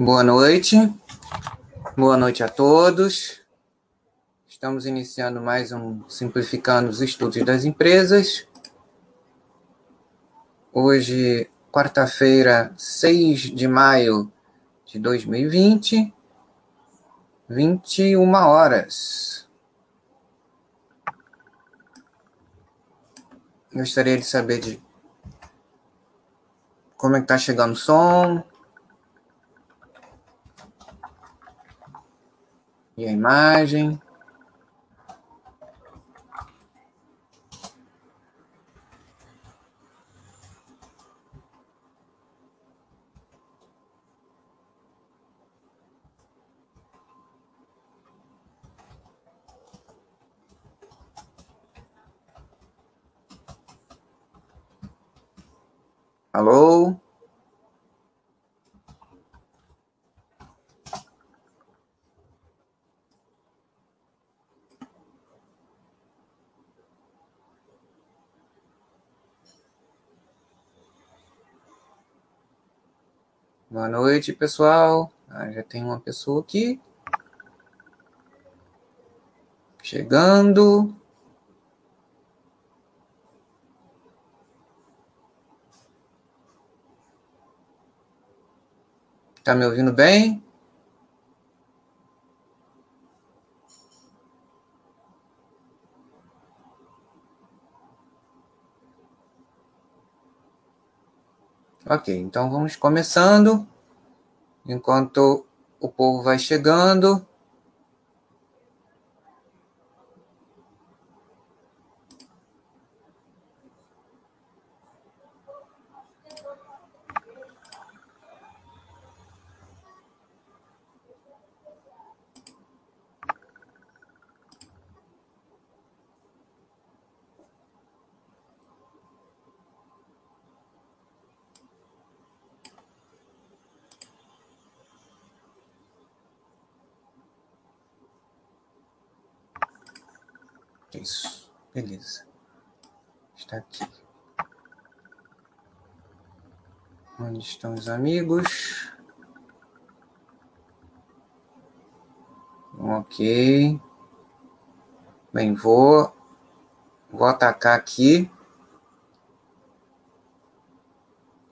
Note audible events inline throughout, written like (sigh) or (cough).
Boa noite. Boa noite a todos. Estamos iniciando mais um Simplificando os Estudos das Empresas. Hoje, quarta-feira, 6 de maio de 2020, 21 horas. Gostaria de saber de como é que tá chegando o som, e a imagem. Alô? Boa noite, pessoal. Ah, já tem uma pessoa aqui. Chegando. Tá me ouvindo bem? Ok, então vamos começando. Enquanto o povo vai chegando. Isso, beleza. Está aqui. Onde estão os amigos? Ok. Bem, vou, vou atacar aqui.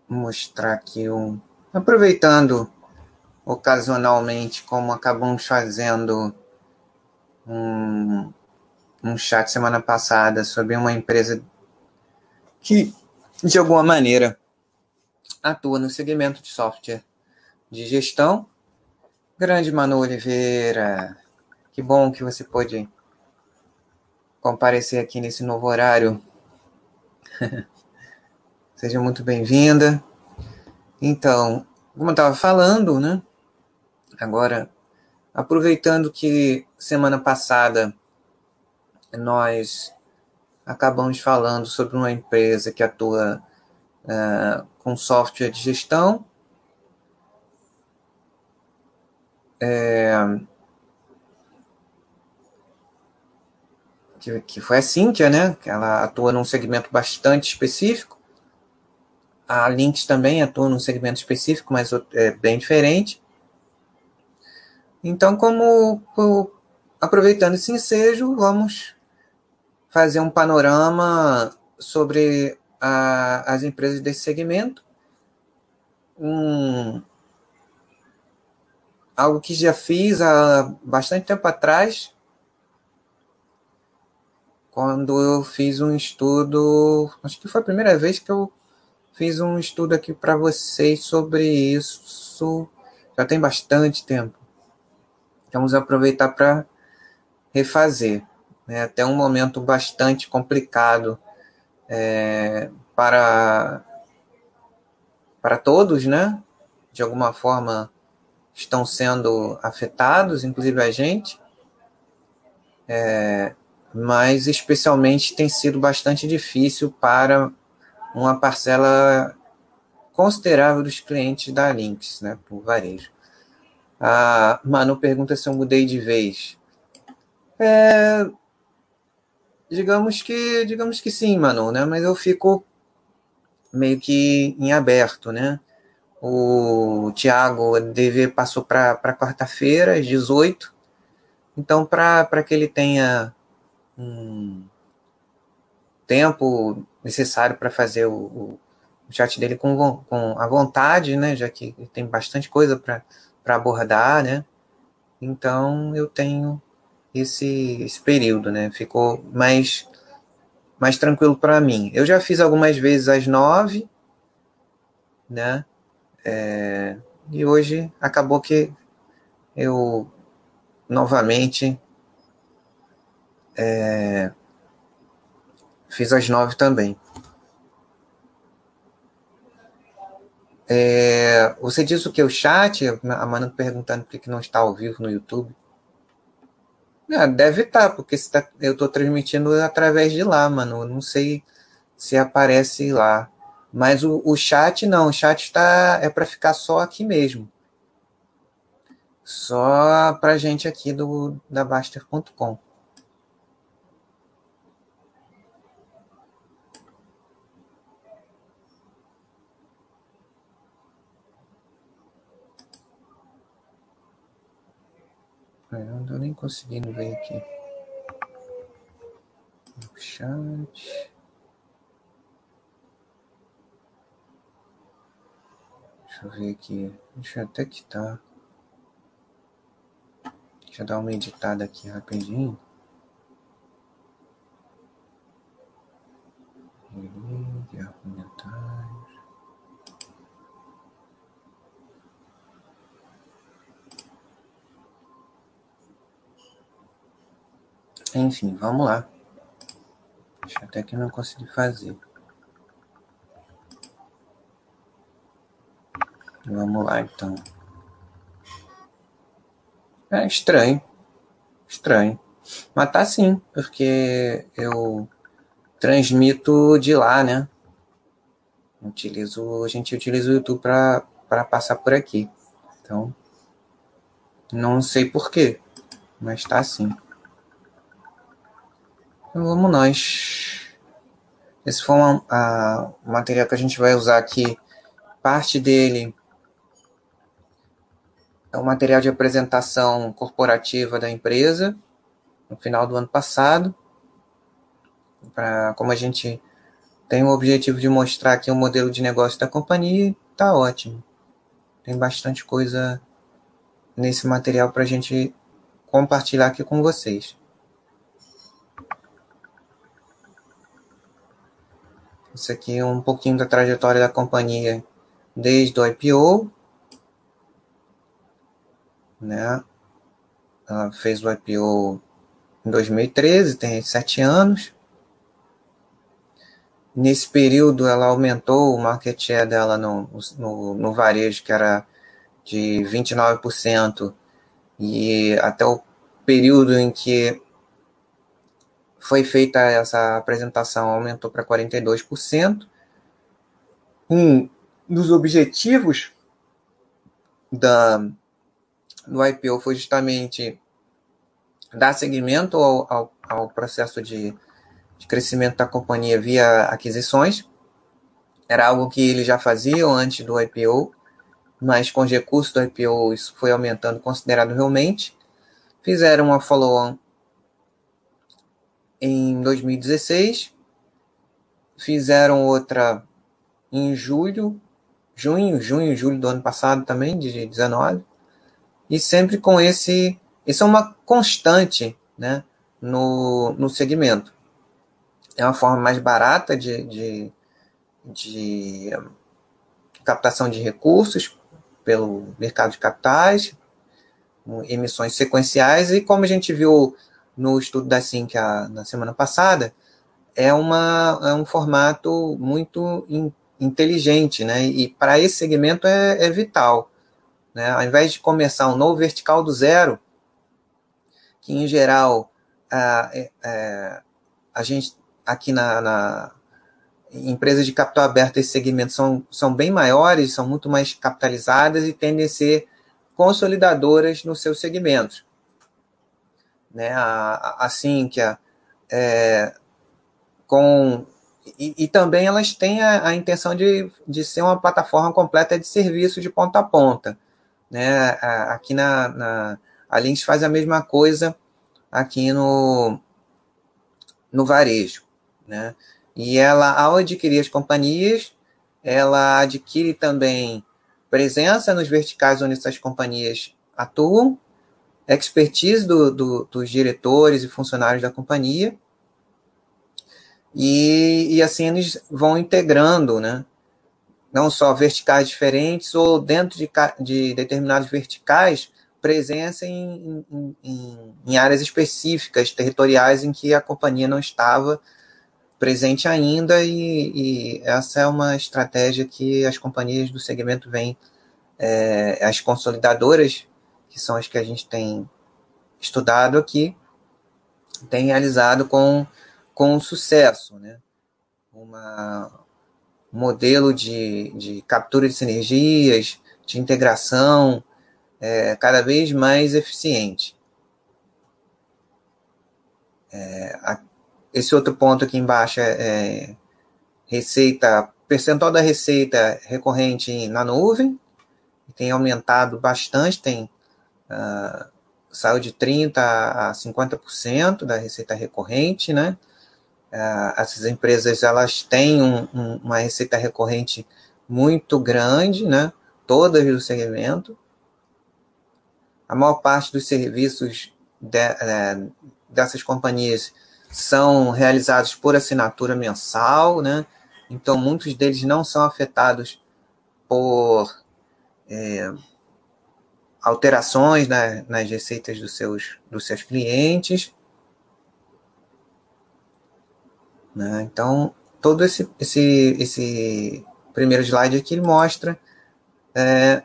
Mostrar aqui um. Aproveitando ocasionalmente, como acabamos fazendo um um chat semana passada sobre uma empresa que, de alguma maneira, atua no segmento de software de gestão. Grande Manu Oliveira, que bom que você pôde comparecer aqui nesse novo horário. (laughs) Seja muito bem-vinda. Então, como eu estava falando, né? Agora, aproveitando que semana passada nós acabamos falando sobre uma empresa que atua uh, com software de gestão. É, que, que foi a Cynthia, né? Que ela atua num segmento bastante específico. A Lynx também atua num segmento específico, mas é bem diferente. Então, como aproveitando esse ensejo, vamos fazer um panorama sobre a, as empresas desse segmento. Um, algo que já fiz há bastante tempo atrás, quando eu fiz um estudo, acho que foi a primeira vez que eu fiz um estudo aqui para vocês sobre isso, já tem bastante tempo. Vamos aproveitar para refazer né, até um momento bastante complicado é, para, para todos, né? De alguma forma estão sendo afetados, inclusive a gente, é, mas especialmente tem sido bastante difícil para uma parcela considerável dos clientes da Lynx, né, por varejo. A Manu pergunta se eu mudei de vez. É, Digamos que, digamos que sim, Manu, né? Mas eu fico meio que em aberto, né? O Thiago DV passou para quarta-feira, às 18. Então, para que ele tenha um tempo necessário para fazer o, o, chat dele com, com a vontade, né? Já que tem bastante coisa para abordar, né? Então, eu tenho esse, esse período, né? Ficou mais, mais tranquilo para mim. Eu já fiz algumas vezes às nove, né? É, e hoje acabou que eu novamente é, fiz às nove também. É, você disse o que? O chat? A Manu perguntando por que não está ao vivo no YouTube. Ah, deve estar, tá, porque tá, eu estou transmitindo através de lá, mano. Eu não sei se aparece lá. Mas o, o chat não, o chat está é para ficar só aqui mesmo. Só para gente aqui do da Baster.com. Não estou nem conseguindo ver aqui. O chat. Deixa eu ver aqui. Deixa eu até que tá. Deixa eu dar uma editada aqui rapidinho. Comentários. Enfim, vamos lá. Deixa até que não consegui fazer. Vamos lá, então. É estranho. Estranho. Mas tá sim, porque eu transmito de lá, né? Utilizo, a gente utiliza o YouTube para passar por aqui. Então, não sei porquê, mas tá assim. Vamos nós. Esse foi uma, a, o material que a gente vai usar aqui. Parte dele é o material de apresentação corporativa da empresa no final do ano passado. Pra, como a gente tem o objetivo de mostrar aqui o modelo de negócio da companhia, tá ótimo. Tem bastante coisa nesse material para a gente compartilhar aqui com vocês. Isso aqui é um pouquinho da trajetória da companhia desde o IPO. Né? Ela fez o IPO em 2013, tem sete anos. Nesse período, ela aumentou o market share dela no, no, no varejo, que era de 29%, e até o período em que foi feita essa apresentação, aumentou para 42%. Um dos objetivos da, do IPO foi justamente dar seguimento ao, ao, ao processo de, de crescimento da companhia via aquisições. Era algo que eles já faziam antes do IPO, mas com os recursos do IPO isso foi aumentando consideravelmente. Fizeram uma follow-on em 2016, fizeram outra em julho, junho, junho, julho do ano passado também, de 19, e sempre com esse, isso é uma constante, né, no, no segmento. É uma forma mais barata de, de, de captação de recursos pelo mercado de capitais, emissões sequenciais, e como a gente viu no estudo da SINC na semana passada, é, uma, é um formato muito in, inteligente, né? E para esse segmento é, é, vital. Né? Ao invés de começar um novo vertical do zero, que em geral a, é, é a gente aqui na, na de capital aberto, esse segmento são, são bem maiores, são muito mais capitalizadas e tendem a ser consolidadoras nos seus segmentos né, a, a é, com e, e, também elas têm a, a, intenção de, de ser uma plataforma completa de serviço de ponta a ponta. Né? Aqui na, na a Lynx faz a mesma coisa aqui no, no varejo. Né? E ela, ao adquirir as companhias, ela adquire também presença nos verticais onde essas companhias atuam, expertise do, do, dos diretores e funcionários da companhia, e, e assim eles vão integrando, né? não só verticais diferentes, ou dentro de, de determinados verticais, presença em, em, em, áreas específicas, territoriais, em que a companhia não estava presente ainda, e, e essa é uma estratégia que as companhias do segmento vêm, é, as consolidadoras, que são as que a gente tem estudado aqui, têm realizado com com sucesso, né? Um modelo de, de captura de sinergias, de integração é, cada vez mais eficiente. É, a, esse outro ponto aqui embaixo é, é receita, percentual da receita recorrente na nuvem, tem aumentado bastante, tem uh, saiu de 30% a 50% da receita recorrente, né? uh, essas empresas elas têm um, um, uma receita recorrente muito grande, né? todas do segmento. A maior parte dos serviços de, é, dessas companhias são realizados por assinatura mensal, né? então muitos deles não são afetados por é, alterações né, nas receitas dos seus, dos seus clientes. Né? Então, todo esse, esse, esse primeiro slide aqui mostra é,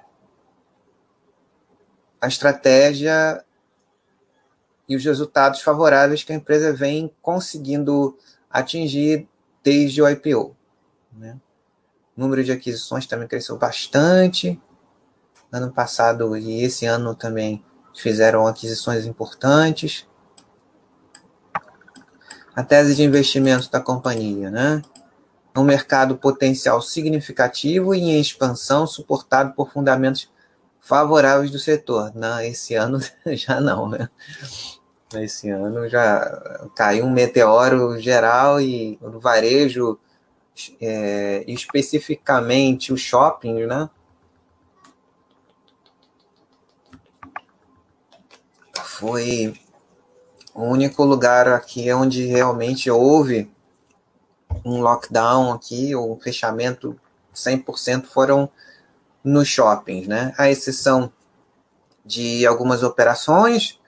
a estratégia e os resultados favoráveis que a empresa vem conseguindo atingir desde o IPO. Né? O número de aquisições também cresceu bastante. Ano passado e esse ano também fizeram aquisições importantes a tese de investimento da companhia, né? Um mercado potencial significativo e em expansão, suportado por fundamentos favoráveis do setor. Não, esse ano (laughs) já não, né? Esse ano já caiu um meteoro geral e no varejo, é, especificamente o shopping, né? Foi o único lugar aqui onde realmente houve um lockdown aqui, ou um fechamento 100% foram nos shoppings, né? A exceção de algumas operações,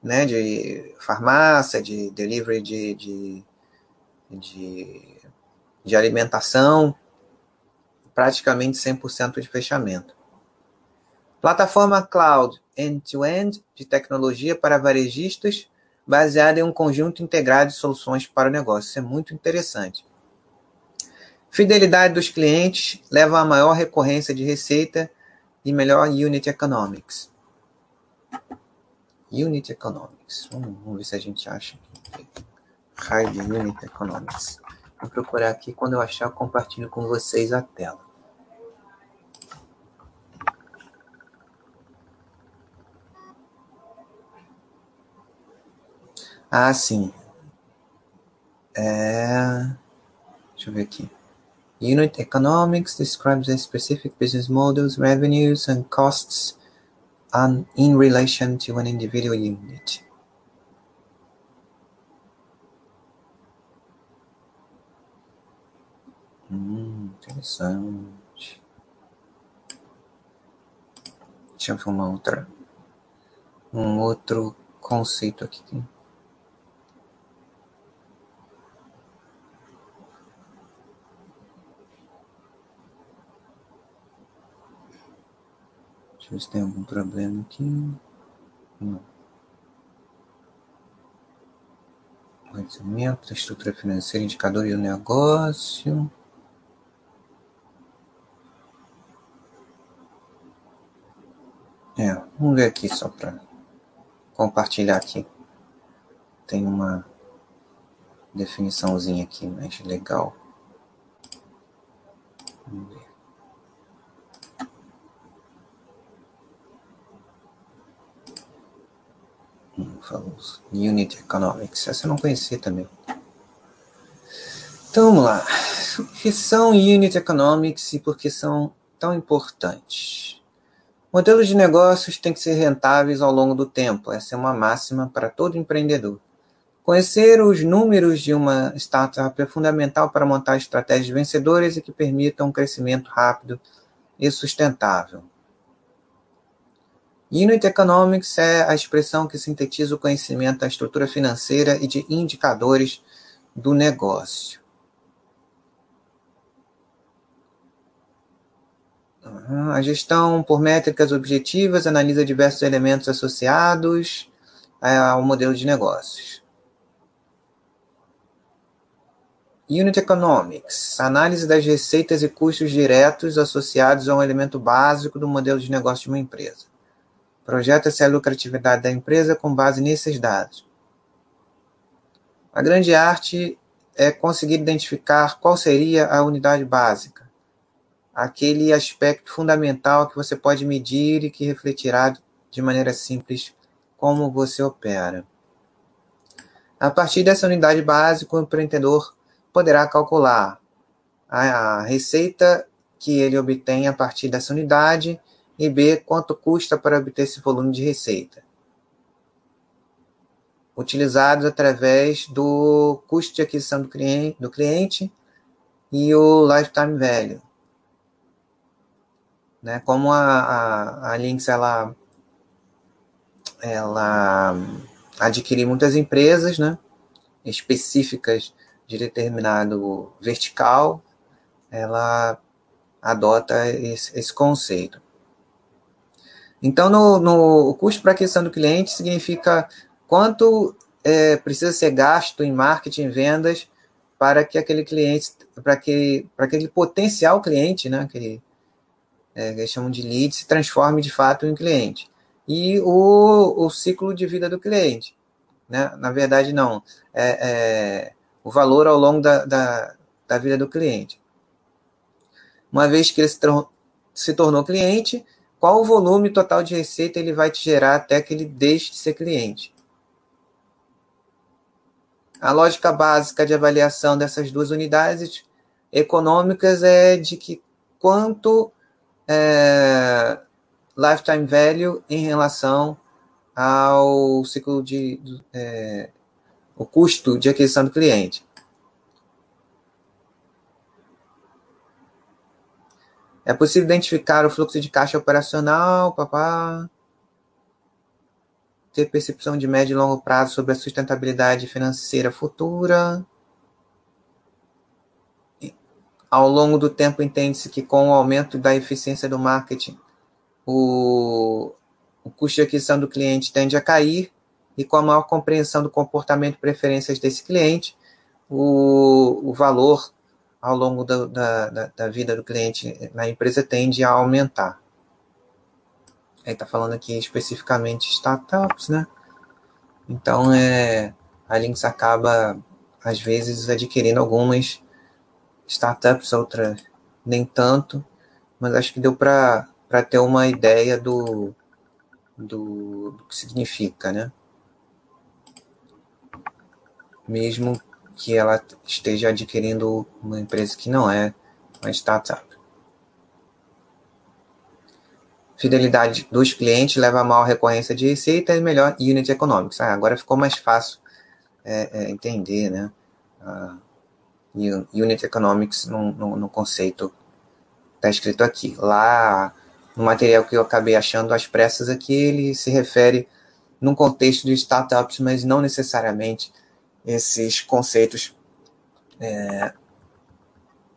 né, de farmácia, de delivery de, de, de, de alimentação, praticamente 100% de fechamento. Plataforma cloud end-to-end -end de tecnologia para varejistas baseada em um conjunto integrado de soluções para o negócio. Isso é muito interessante. Fidelidade dos clientes leva a maior recorrência de receita e melhor unit economics. Unit economics. Vamos, vamos ver se a gente acha. High unit economics. Vou procurar aqui. Quando eu achar, eu compartilho com vocês a tela. Ah, sim. É... Deixa eu ver aqui. Unit economics describes the specific business models, revenues, and costs and in relation to an individual unit. Hum, interessante. Deixa eu ver uma outra, um outro conceito aqui. Ver se tem algum problema aqui. Não. Conhecimento, estrutura financeira, indicador e o negócio. É, vamos ver aqui só para compartilhar aqui. Tem uma definiçãozinha aqui mais legal. Vamos ver. Falamos. Unit Economics. Essa eu não conhecia também. Então vamos lá. O que são Unit Economics e por que são tão importantes? Modelos de negócios têm que ser rentáveis ao longo do tempo. Essa é uma máxima para todo empreendedor. Conhecer os números de uma startup é fundamental para montar estratégias vencedoras e que permitam um crescimento rápido e sustentável. Unit Economics é a expressão que sintetiza o conhecimento da estrutura financeira e de indicadores do negócio. A gestão por métricas objetivas analisa diversos elementos associados ao modelo de negócios. Unit Economics, análise das receitas e custos diretos associados a um elemento básico do modelo de negócio de uma empresa. Projeta-se a lucratividade da empresa com base nesses dados. A grande arte é conseguir identificar qual seria a unidade básica, aquele aspecto fundamental que você pode medir e que refletirá de maneira simples como você opera. A partir dessa unidade básica, o empreendedor poderá calcular a receita que ele obtém a partir dessa unidade e B. Quanto custa para obter esse volume de receita? Utilizados através do custo de aquisição do cliente, do cliente e o lifetime value. Né? Como a, a, a Lynx ela, ela adquire muitas empresas né? específicas de determinado vertical, ela adota esse, esse conceito. Então, no, no, o custo para aquisição do cliente significa quanto é, precisa ser gasto em marketing vendas para que aquele cliente, para que para aquele potencial cliente, né, que, é, que eles chamam de lead, se transforme de fato em cliente. E o, o ciclo de vida do cliente. Né? Na verdade, não. É, é o valor ao longo da, da, da vida do cliente. Uma vez que ele se, se tornou cliente, qual o volume total de receita ele vai te gerar até que ele deixe de ser cliente. A lógica básica de avaliação dessas duas unidades econômicas é de que quanto é, lifetime value em relação ao ciclo de é, o custo de aquisição do cliente. É possível identificar o fluxo de caixa operacional, papá. Ter percepção de médio e longo prazo sobre a sustentabilidade financeira futura. Ao longo do tempo, entende-se que com o aumento da eficiência do marketing, o, o custo de aquisição do cliente tende a cair, e com a maior compreensão do comportamento e preferências desse cliente, o, o valor ao longo da, da, da vida do cliente na empresa tende a aumentar. Aí está falando aqui especificamente startups, né? Então, é, a Lynx acaba, às vezes, adquirindo algumas startups, outras nem tanto, mas acho que deu para ter uma ideia do, do, do que significa, né? Mesmo que ela esteja adquirindo uma empresa que não é uma startup. Fidelidade dos clientes leva a maior recorrência de receita e melhor unit economics. Ah, agora ficou mais fácil é, é, entender, né? Uh, unit economics no, no, no conceito está escrito aqui. Lá no material que eu acabei achando às pressas aqui, ele se refere num contexto de startups, mas não necessariamente esses conceitos é,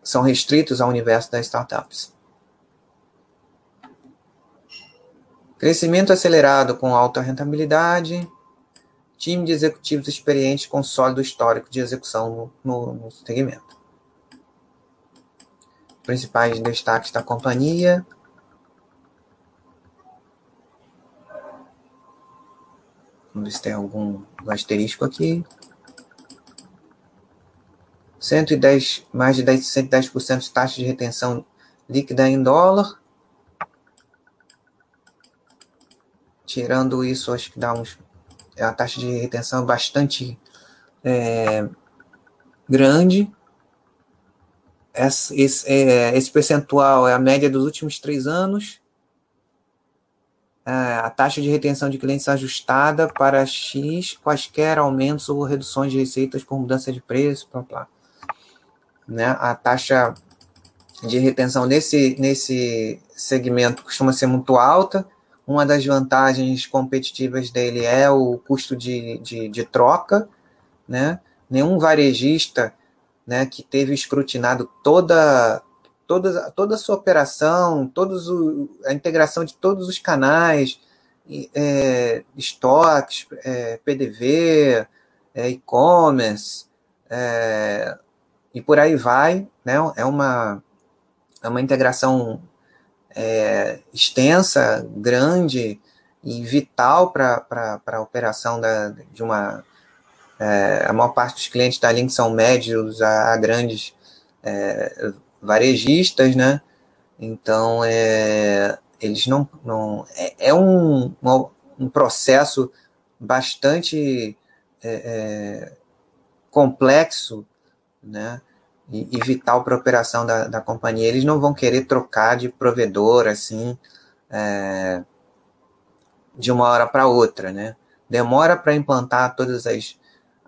são restritos ao universo das startups. Crescimento acelerado com alta rentabilidade, time de executivos experientes com sólido histórico de execução no, no segmento. Principais destaques da companhia. Vamos ver se tem algum asterisco aqui. 110, mais de 10, 110% de taxa de retenção líquida em dólar. Tirando isso, acho que dá uns, é a taxa de retenção bastante é, grande. Esse, esse, é, esse percentual é a média dos últimos três anos. É, a taxa de retenção de clientes ajustada para X, quaisquer aumentos ou reduções de receitas por mudança de preço, blá, blá. Né? A taxa de retenção nesse, nesse segmento costuma ser muito alta. Uma das vantagens competitivas dele é o custo de, de, de troca. Né? Nenhum varejista né, que teve escrutinado toda, toda, toda a sua operação, todos o, a integração de todos os canais, é, estoques, é, PDV, é, e-commerce, é, e por aí vai. Né? É, uma, é uma integração é, extensa, grande e vital para a operação da, de uma é, a maior parte dos clientes da Link são médios a, a grandes é, varejistas, né? Então, é, eles não. não é, é um, um processo bastante é, é, complexo, né? E, e vital para a operação da, da companhia. Eles não vão querer trocar de provedor assim é, de uma hora para outra, né? Demora para implantar todas as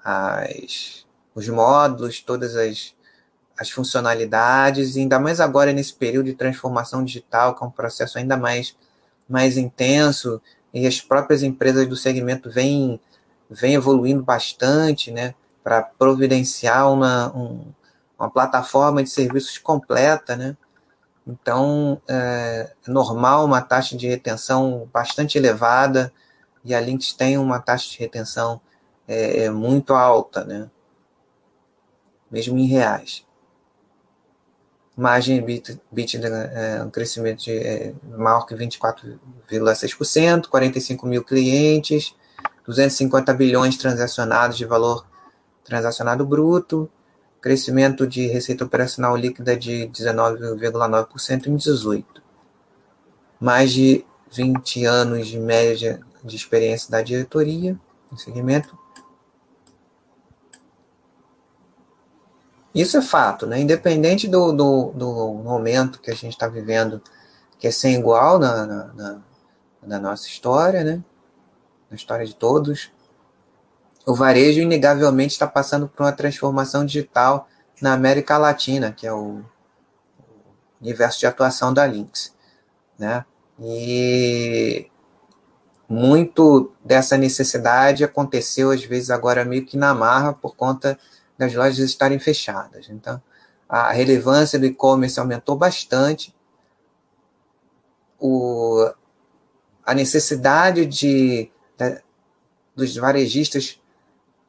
as, os módulos, todas as, as funcionalidades, e ainda mais agora nesse período de transformação digital, que é um processo ainda mais, mais intenso, e as próprias empresas do segmento vêm, vêm evoluindo bastante, né, para providenciar uma, um, uma plataforma de serviços completa, né, então é, é normal uma taxa de retenção bastante elevada, e a Lynx tem uma taxa de retenção é, é muito alta, né? mesmo em reais. Margem EBITDA é um crescimento de, é, maior que 24,6%, 45 mil clientes, 250 bilhões transacionados de valor transacionado bruto, crescimento de receita operacional líquida de 19,9% em 18. Mais de 20 anos de média de experiência da diretoria no segmento, Isso é fato, né? Independente do, do, do momento que a gente está vivendo, que é sem igual na, na, na, na nossa história, né? Na história de todos, o varejo inegavelmente está passando por uma transformação digital na América Latina, que é o universo de atuação da Lynx, né? E muito dessa necessidade aconteceu às vezes agora meio que na marra por conta das lojas estarem fechadas. Então, a relevância do e-commerce aumentou bastante. O, a necessidade de, de, dos varejistas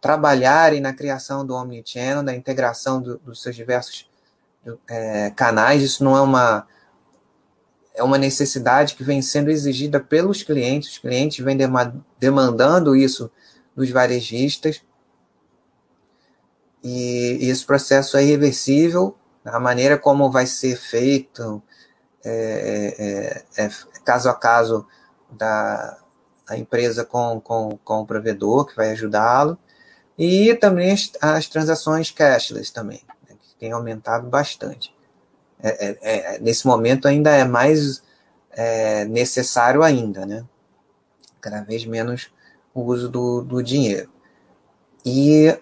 trabalharem na criação do omnichannel, da integração do, dos seus diversos é, canais, isso não é uma é uma necessidade que vem sendo exigida pelos clientes, os clientes vêm demandando isso dos varejistas, e, e esse processo é irreversível, a maneira como vai ser feito é, é, é, é caso a caso da a empresa com, com, com o provedor, que vai ajudá-lo, e também as, as, transações cashless também, né, que tem aumentado bastante. É, é, é nesse momento ainda é mais necessário ainda, né? Cada vez menos o uso do, do dinheiro. E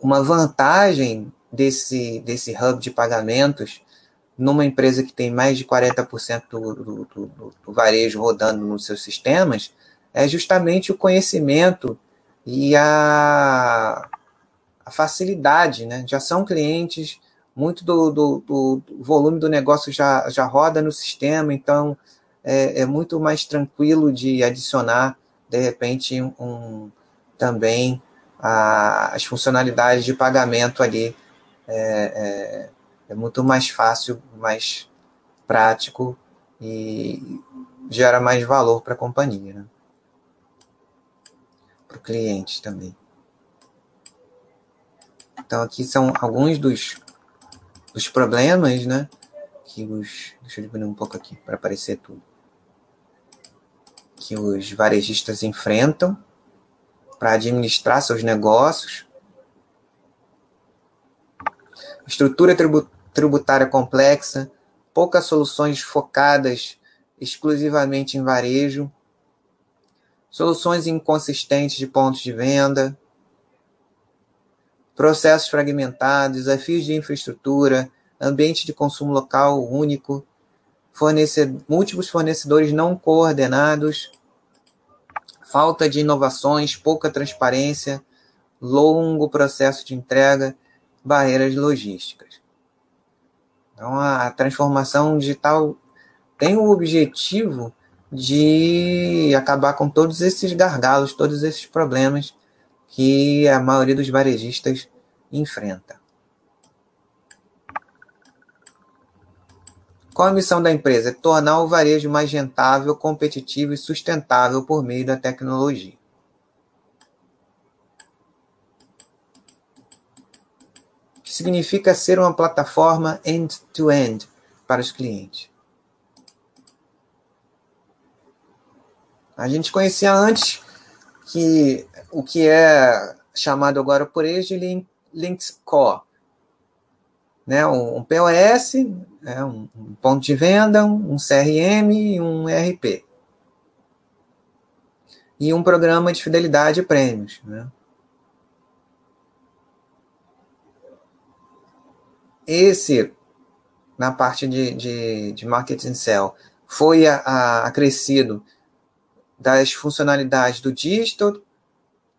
uma vantagem desse, desse hub de pagamentos numa empresa que tem mais de 40% do, do, do, do varejo rodando nos seus sistemas é justamente o conhecimento e a, a facilidade, né? Já são clientes, muito do, do, do, volume do negócio já, já roda no sistema, então é, é muito mais tranquilo de adicionar, de repente, um, também a, as funcionalidades de pagamento ali é, é, é muito mais fácil, mais prático e gera mais valor para a companhia, né? Para o cliente também. Então aqui são alguns dos, dos problemas, né, que os. Deixa eu diminuir um pouco aqui para aparecer tudo. Que os varejistas enfrentam para administrar seus negócios. Estrutura tributária complexa, poucas soluções focadas exclusivamente em varejo, soluções inconsistentes de pontos de venda, processos fragmentados, desafios de infraestrutura, ambiente de consumo local único, múltiplos fornecedores não coordenados, falta de inovações, pouca transparência, longo processo de entrega, barreiras logísticas. Então, a transformação digital tem o objetivo de acabar com todos esses gargalos, todos esses problemas que a maioria dos varejistas enfrenta. Qual a missão da empresa? É tornar o varejo mais rentável, competitivo e sustentável por meio da tecnologia. O que significa ser uma plataforma end-to-end -end para os clientes. A gente conhecia antes que o que é chamado agora por eles de Links Core. Né? Um, um POS, né? um, um, ponto de venda, um, CRM e um ERP. E um programa de fidelidade e prêmios. Né? Esse, na parte de, de, de marketing sell, foi a, a, acrescido das funcionalidades do digital,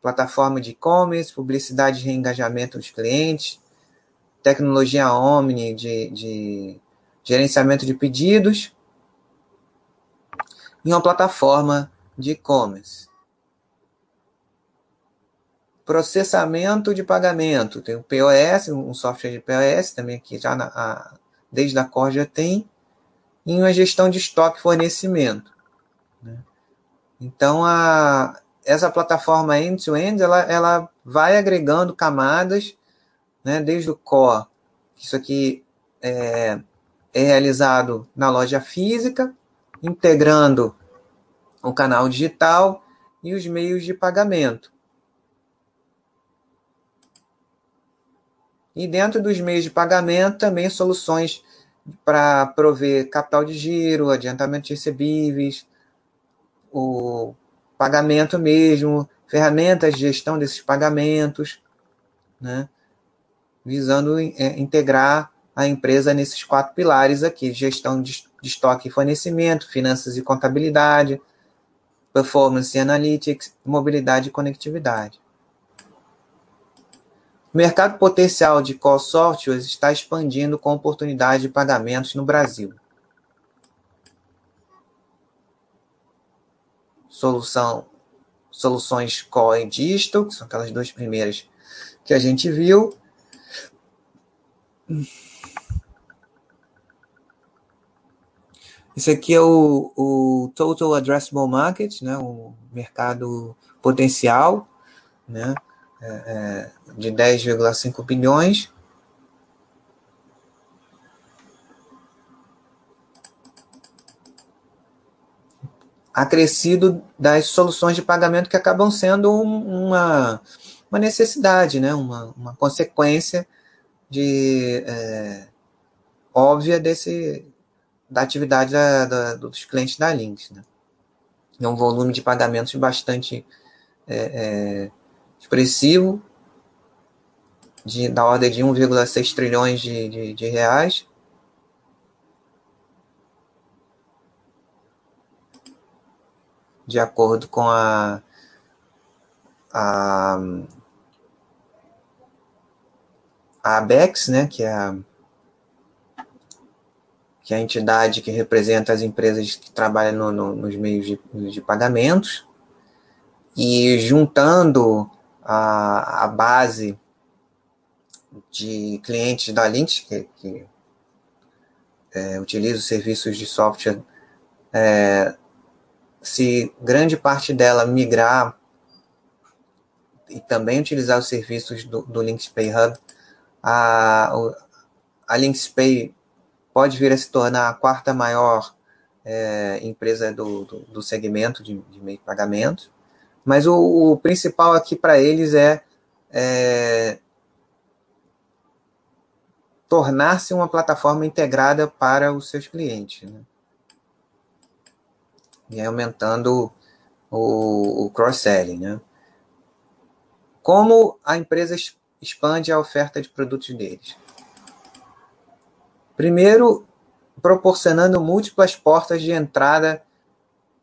plataforma de e-commerce, publicidade de reengajamento dos clientes, tecnologia Omni de, de gerenciamento de pedidos e uma plataforma de e-commerce. Processamento de pagamento, tem o POS, um software de POS também que já na, a, desde a Core já tem, e uma gestão de estoque e fornecimento. Né? Então, a, essa plataforma end-to-end, ela, ela vai agregando camadas, né, desde o core, isso aqui é, é realizado na loja física, integrando o canal digital e os meios de pagamento. E dentro dos meios de pagamento, também soluções para prover capital de giro, adiantamento de recebíveis, o pagamento mesmo, ferramentas de gestão desses pagamentos, né? visando é, integrar a empresa nesses quatro pilares aqui: gestão de, estoque e fornecimento, finanças e contabilidade, performance e analytics, mobilidade e conectividade. O mercado potencial de call softwares está expandindo com oportunidade de pagamentos no Brasil. Solução, soluções core e disto, que são aquelas duas primeiras que a gente viu. Esse aqui é o, o Total Addressable Market, né, o mercado potencial, né, é, é de 10,5 bilhões. Acrescido das soluções de pagamento que acabam sendo uma, uma necessidade, né? uma, uma consequência de, é, óbvia desse, da atividade da, da, dos clientes da Lynx. Né? É um volume de pagamentos bastante é, é, expressivo, de, da ordem de 1,6 trilhões de, de, de reais, de acordo com a, a, a ABEX, né, que é a, que é a entidade que representa as empresas que trabalham no, no, nos meios de, de pagamentos, e juntando a, a base de clientes da Lynx, que, que é, utiliza os serviços de software é, se grande parte dela migrar e também utilizar os serviços do, do LinksPay Hub, a, a LinksPay pode vir a se tornar a quarta maior é, empresa do, do, do, segmento de, de meio de pagamento. Mas o, o principal aqui para eles é, é tornar-se uma plataforma integrada para os seus clientes. Né? E aumentando o, o cross-selling. Né? Como a empresa expande a oferta de produtos deles? Primeiro, proporcionando múltiplas portas de entrada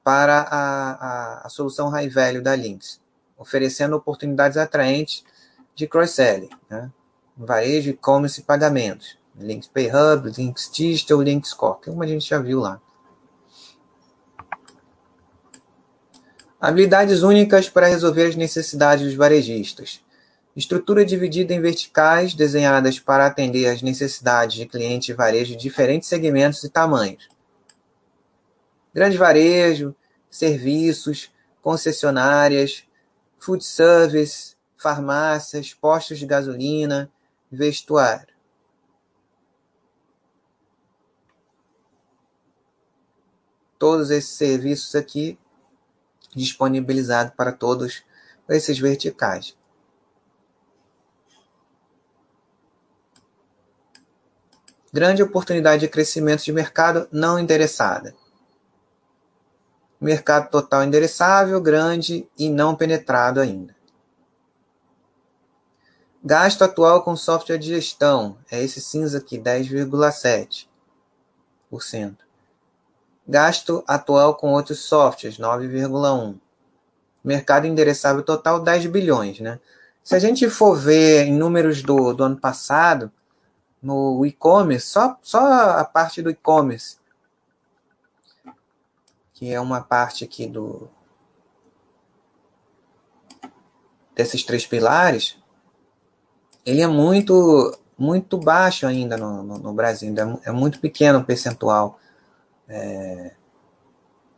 para a, a, a solução high value da Lynx, oferecendo oportunidades atraentes de cross-selling, né? varejo, e-commerce e pagamentos. Lynx Pay Hub, Lynx Digital, Lynx Core, como a gente já viu lá. Habilidades únicas para resolver as necessidades dos varejistas. Estrutura dividida em verticais desenhadas para atender às necessidades de clientes e varejo de diferentes segmentos e tamanhos. Grande varejo, serviços, concessionárias, food service, farmácias, postos de gasolina, vestuário. Todos esses serviços aqui disponibilizados para todos esses verticais. Grande oportunidade de crescimento de mercado não endereçada. Mercado total endereçável, grande e não penetrado ainda. Gasto atual com software de gestão, é esse cinza aqui, 10,7%. Gasto atual com outros softwares, 9,1%. Mercado endereçável total, 10 bilhões, né? Se a gente for ver em números do, do ano passado, no e-commerce, só, só a parte do e-commerce, que é uma parte aqui do desses três pilares, ele é muito muito baixo ainda no, no, no Brasil, é, é, muito pequeno o percentual. É,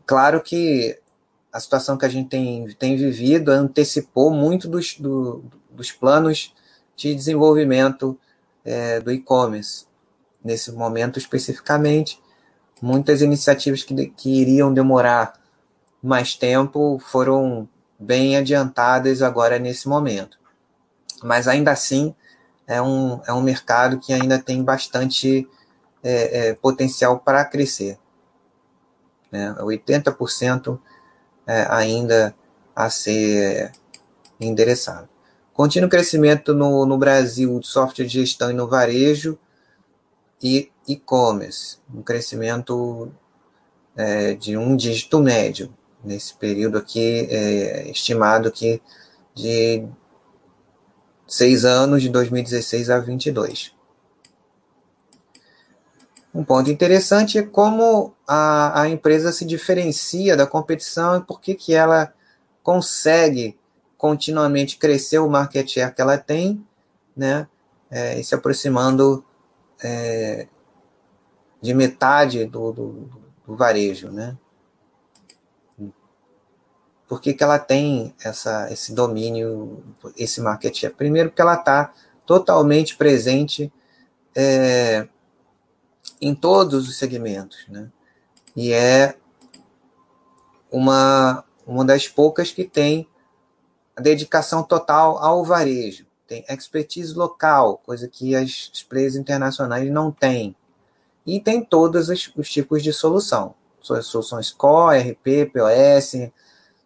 claro que a situação que a gente tem, tem vivido antecipou muito dos, do, dos planos de desenvolvimento é, do e-commerce. Nesse momento especificamente, muitas iniciativas que, que iriam demorar mais tempo foram bem adiantadas agora nesse momento. Mas ainda assim, é um, é um mercado que ainda tem bastante é, é, potencial para crescer. Né? 80% é, ainda a ser endereçado. Contínuo crescimento no, no Brasil de software de gestão e no varejo e e-commerce, um crescimento é, de um dígito médio nesse período aqui, é, estimado que de seis anos, de 2016 a 22. Um ponto interessante é como a, a empresa se diferencia da competição e por que, que ela consegue continuamente crescer o market share que ela tem, né, é, e se aproximando é, de metade do, do, do, varejo, né? Por que, que ela tem essa, esse domínio, esse market share? Primeiro, porque ela está totalmente presente é, em todos os segmentos, né? E é uma, uma das poucas que tem a dedicação total ao varejo. Tem expertise local, coisa que as empresas internacionais não têm. E tem todos os, os tipos de solução. Soluções Core, RP, POS,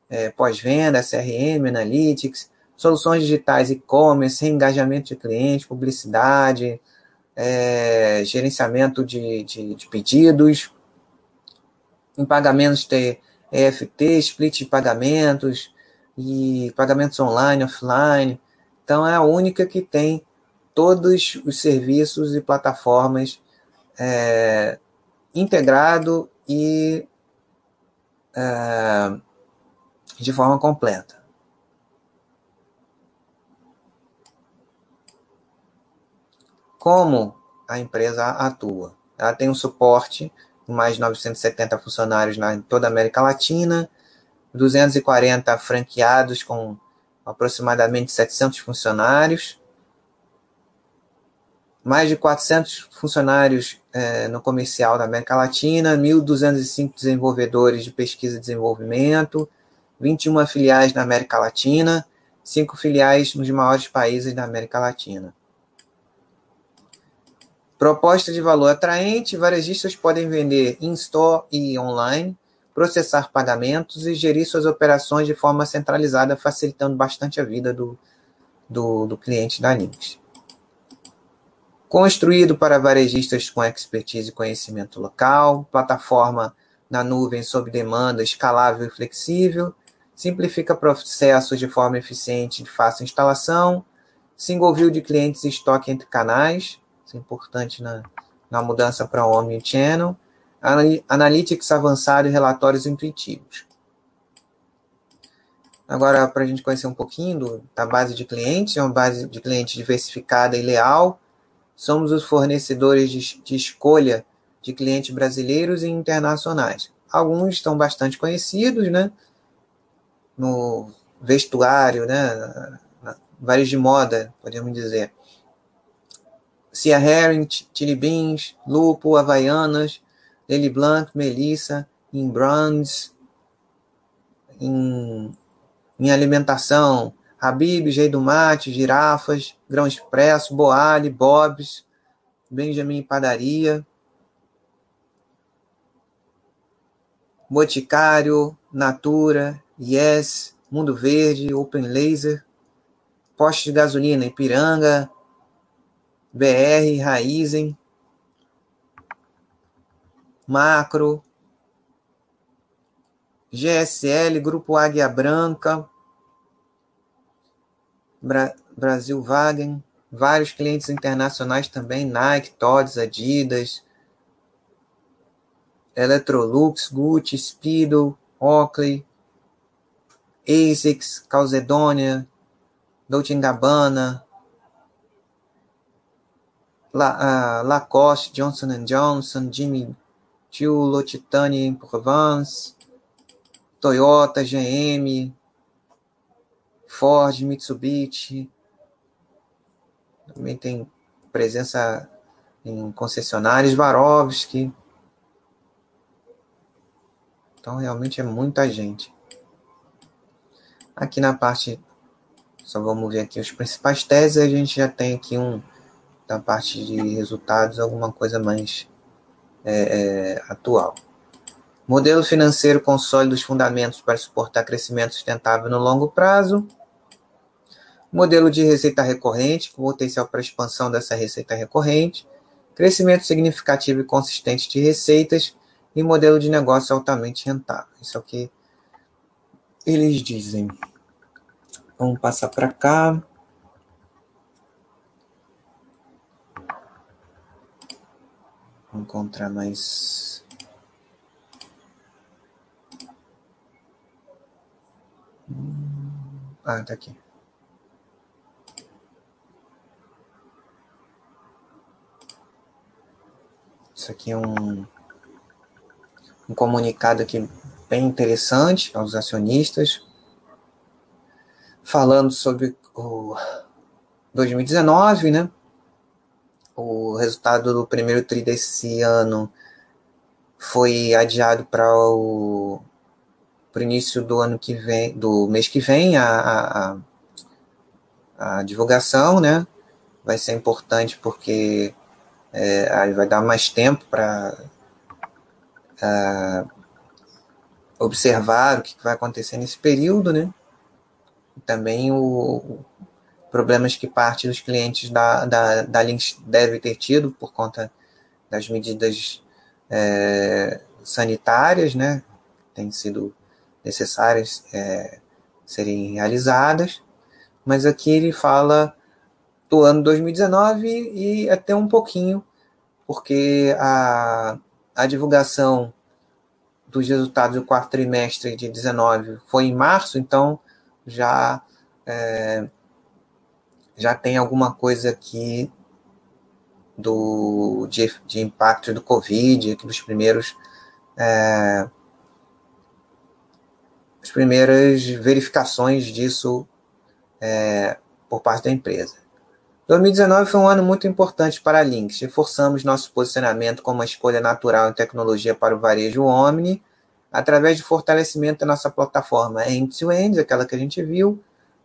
é, pós-venda, CRM, Analytics, soluções digitais e-commerce, engajamento de cliente, publicidade, é, gerenciamento de, de, de, pedidos, em pagamentos ter EFT, split de pagamentos, e pagamentos online, offline. Então é a única que tem todos os serviços e plataformas é, integrado e é, de forma completa. Como a empresa atua? Ela tem um suporte com mais de 970 funcionários na toda a América Latina, 240 franqueados com aproximadamente 700 funcionários. mais de 400 funcionários é, no comercial da América Latina, 1.205 desenvolvedores de pesquisa e desenvolvimento, 21 filiais na América Latina, 5 filiais nos maiores países da América Latina. Proposta de valor atraente: varejistas podem vender in-store e online, processar pagamentos e gerir suas operações de forma centralizada, facilitando bastante a vida do, do, do cliente da Linux. Construído para varejistas com expertise e conhecimento local, plataforma na nuvem sob demanda, escalável e flexível, simplifica processos de forma eficiente e fácil instalação, single view de clientes e estoque entre canais, importante na, na mudança para Omnichannel, Analytics avançado e relatórios intuitivos. Agora, para a gente conhecer um pouquinho do, da base de clientes, é uma base de clientes diversificada e leal. Somos os fornecedores de, de escolha de clientes brasileiros e internacionais. Alguns estão bastante conhecidos, né? No vestuário, né? Vários de moda, podemos dizer. Cia Herring, Chili Beans, Lupo, Havaianas, Lily Blanc, Melissa, em Brands, em, em alimentação, Habib, Rei do Mate, Girafas, Grão Expresso, Boali, Bob's, Benjamin Padaria, Boticário, Natura, Yes, Mundo Verde, Open Laser, Poste de Gasolina, Ipiranga, BR, Raizen, Macro, GSL, Grupo Águia Branca, Bra Brasil Wagen, vários clientes internacionais também, Nike, Todds, Adidas, Electrolux, Gucci, Speedo, Oakley, ASICS, Calzedonia, Dolce Gabbana, La, uh, Lacoste, Johnson Johnson, Jimmy Choo, L'Occitane em Provence, Toyota, GM, Ford, Mitsubishi. Também tem presença em concessionários, Varovski. Então, realmente é muita gente. Aqui na parte, só vamos ver aqui os principais teses, a gente já tem aqui um, da parte de resultados, alguma coisa mais é, é, atual. Modelo financeiro com sólidos fundamentos para suportar crescimento sustentável no longo prazo. Modelo de receita recorrente, com potencial para expansão dessa receita recorrente. Crescimento significativo e consistente de receitas. E modelo de negócio altamente rentável. Isso é o que eles dizem. Vamos passar para cá. Encontrar mais. Ah, tá aqui. Isso aqui é um, um comunicado aqui bem interessante aos acionistas, falando sobre o 2019, né? O resultado do primeiro TRI desse ano foi adiado para o pro início do ano que vem, do mês que vem, a, a, a divulgação, né? Vai ser importante porque é, aí vai dar mais tempo para observar o que vai acontecer nesse período, né? também o, problemas que parte dos clientes da, da, da Lynx deve ter tido por conta das medidas é, sanitárias, né, têm sido necessárias é, serem realizadas, mas aqui ele fala do ano 2019 e até um pouquinho, porque a, a divulgação dos resultados do quarto trimestre de 19 foi em março, então já é, já tem alguma coisa aqui do, de, de impacto do Covid, aqui dos primeiros. É, as primeiras verificações disso é, por parte da empresa. 2019 foi um ano muito importante para a Lynx. Reforçamos nosso posicionamento como uma escolha natural em tecnologia para o varejo Omni, através do fortalecimento da nossa plataforma end-to-end, aquela que a gente viu,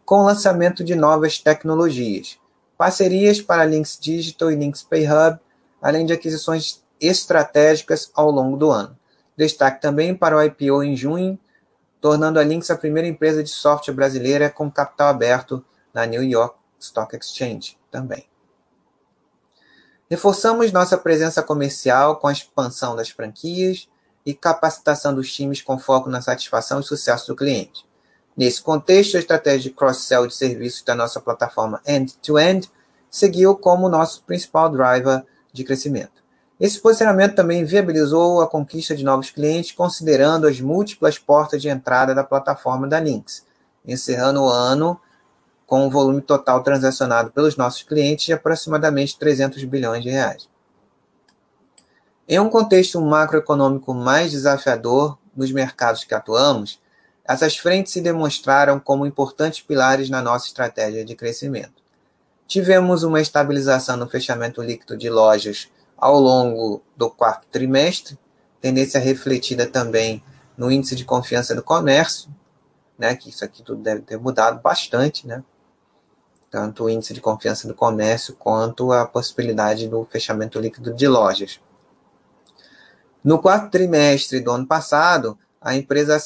com o lançamento de novas tecnologias, parcerias para Lynx Digital e Lynx Pay Hub, além de aquisições estratégicas ao longo do ano. Destaque também para o IPO em junho, tornando a Lynx a primeira empresa de software brasileira com capital aberto na New York Stock Exchange também. Reforçamos nossa presença comercial com a expansão das franquias, e capacitação dos times com foco na satisfação e sucesso do cliente. Nesse contexto, a estratégia de cross-sell de serviços da nossa plataforma end-to-end -end seguiu como nosso principal driver de crescimento. Esse posicionamento também viabilizou a conquista de novos clientes, considerando as múltiplas portas de entrada da plataforma da Lynx, encerrando o ano com um volume total transacionado pelos nossos clientes de aproximadamente 300 bilhões de reais. Em um contexto macroeconômico mais desafiador nos mercados que atuamos, essas frentes se demonstraram como importantes pilares na nossa estratégia de crescimento. Tivemos uma estabilização no fechamento líquido de lojas ao longo do quarto trimestre, tendência refletida também no índice de confiança do comércio, né, que isso aqui tudo deve ter mudado bastante, né? Tanto o índice de confiança do comércio quanto a possibilidade do fechamento líquido de lojas. No quarto trimestre do ano passado, a empresa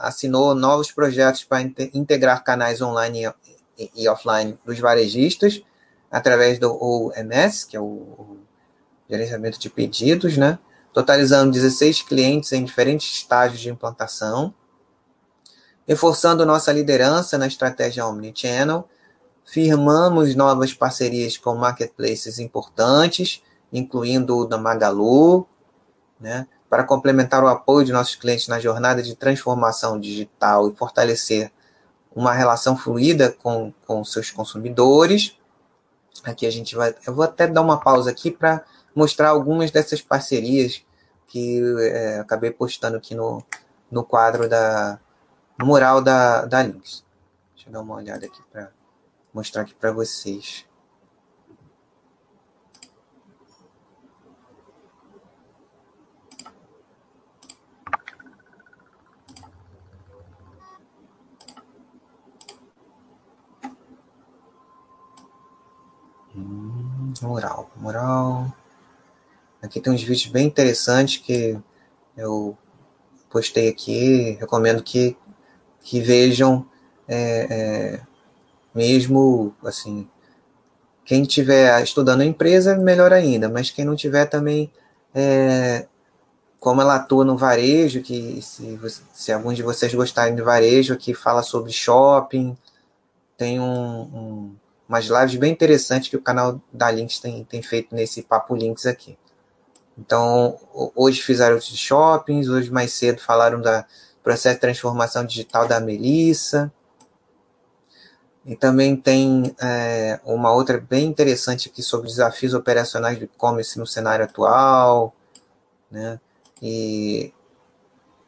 assinou novos projetos para integrar canais online e offline dos varejistas através do OMS, que é o gerenciamento de pedidos, né? totalizando 16 clientes em diferentes estágios de implantação, reforçando nossa liderança na estratégia Omnichannel, firmamos novas parcerias com marketplaces importantes, incluindo o da Magalu, né, para complementar o apoio de nossos clientes na jornada de transformação digital e fortalecer uma relação fluida com, com seus consumidores. Aqui a gente vai. Eu vou até dar uma pausa aqui para mostrar algumas dessas parcerias que é, acabei postando aqui no, no quadro da no mural da, da Links. Deixa eu dar uma olhada aqui para mostrar aqui para vocês. Mural, mural. Aqui tem uns vídeos bem interessantes que eu postei aqui. Recomendo que, que vejam é, é, mesmo assim. Quem estiver estudando a empresa, melhor ainda, mas quem não tiver também, é, como ela atua no varejo, que se, se alguns de vocês gostarem de varejo, aqui fala sobre shopping, tem um, um umas lives bem interessantes que o canal da Links tem, tem feito nesse Papo Links aqui. Então, hoje fizeram os shoppings, hoje mais cedo falaram do processo de transformação digital da Melissa. E também tem é, uma outra bem interessante aqui sobre desafios operacionais do e-commerce no cenário atual, né? E,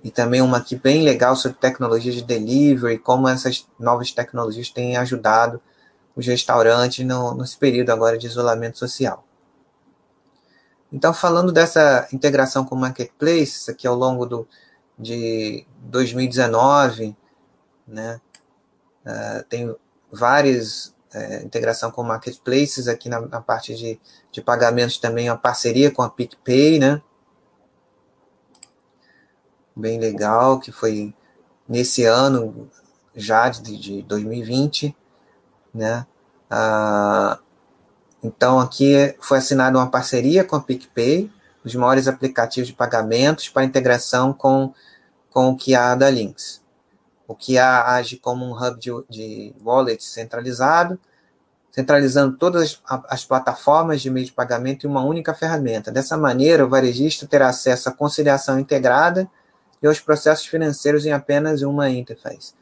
e também uma aqui bem legal sobre tecnologias de delivery, como essas novas tecnologias têm ajudado os restaurantes no, nesse período agora de isolamento social. Então, falando dessa integração com o Marketplace, aqui ao longo do, de 2019, né, uh, tem várias uh, integração com marketplaces aqui na, na, parte de, de pagamentos também uma parceria com a PicPay, né? Bem legal, que foi nesse ano já de, de 2020, né? Ah, então, aqui foi assinada uma parceria com a PicPay, os maiores aplicativos de pagamentos para integração com, com o QA da Lynx. O QA age como um hub de, de wallet centralizado, centralizando todas as, as plataformas de meio de pagamento em uma única ferramenta. Dessa maneira, o varejista terá acesso à conciliação integrada e aos processos financeiros em apenas uma interface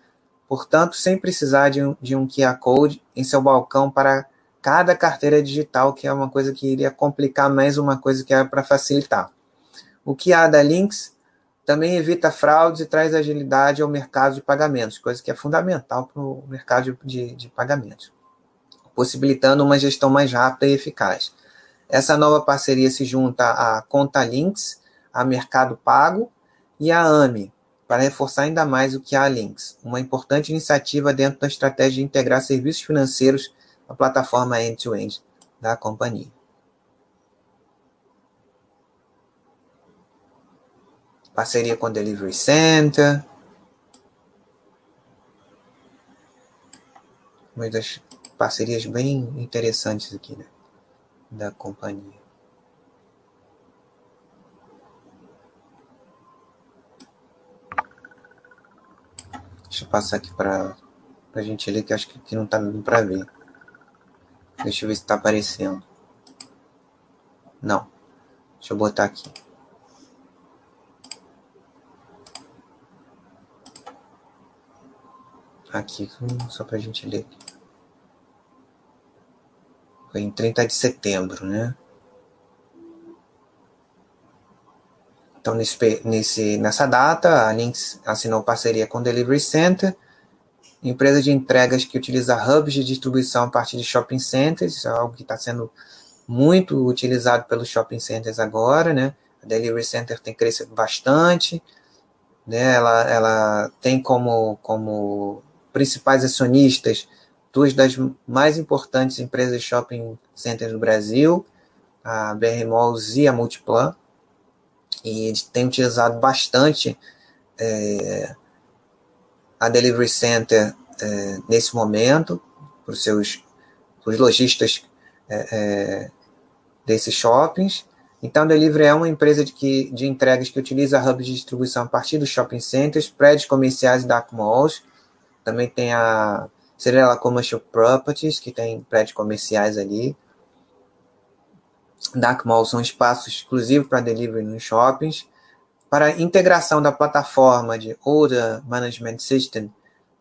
portanto, sem precisar de um, de um QR Code em seu balcão para cada carteira digital, que é uma coisa que iria complicar mais uma coisa que é para facilitar. O QR da Links também evita fraudes e traz agilidade ao mercado de pagamentos, coisa que é fundamental para o mercado de, de pagamentos. possibilitando uma gestão mais rápida e eficaz. Essa nova parceria se junta à Contalinks, a Mercado Pago e à AMI, para reforçar ainda mais o que é a Links, uma importante iniciativa dentro da estratégia de integrar serviços financeiros à plataforma end-to-end -end da companhia. Parceria com Delivery Center. Uma das parcerias bem interessantes aqui, né? Da companhia. Deixa eu passar aqui para a gente ler, que acho que aqui não está dando para ver. Deixa eu ver se está aparecendo. Não. Deixa eu botar aqui. Aqui, só para a gente ler. Foi em 30 de setembro, né? Então, nesse, nesse, nessa data, a Lynx assinou parceria com Delivery Center, empresa de entregas que utiliza hubs de distribuição a partir de shopping centers, é algo que está sendo muito utilizado pelos shopping centers agora, né? A Delivery Center tem crescido bastante, né? Ela, ela tem como, como principais acionistas duas das mais importantes empresas de shopping centers do Brasil, a BR Malls e a Multiplan, e tem utilizado bastante é, a Delivery Center é, nesse momento para os seus os lojistas é, é, desses shoppings. Então, a Delivery é uma empresa de, que, de entregas que utiliza hubs de distribuição a partir dos shopping centers, prédios comerciais e dark malls, também tem a Cirela Commercial Properties, que tem prédios comerciais ali. Dark Malls são espaços exclusivos para delivery nos shoppings. Para integração da plataforma de Order Management System,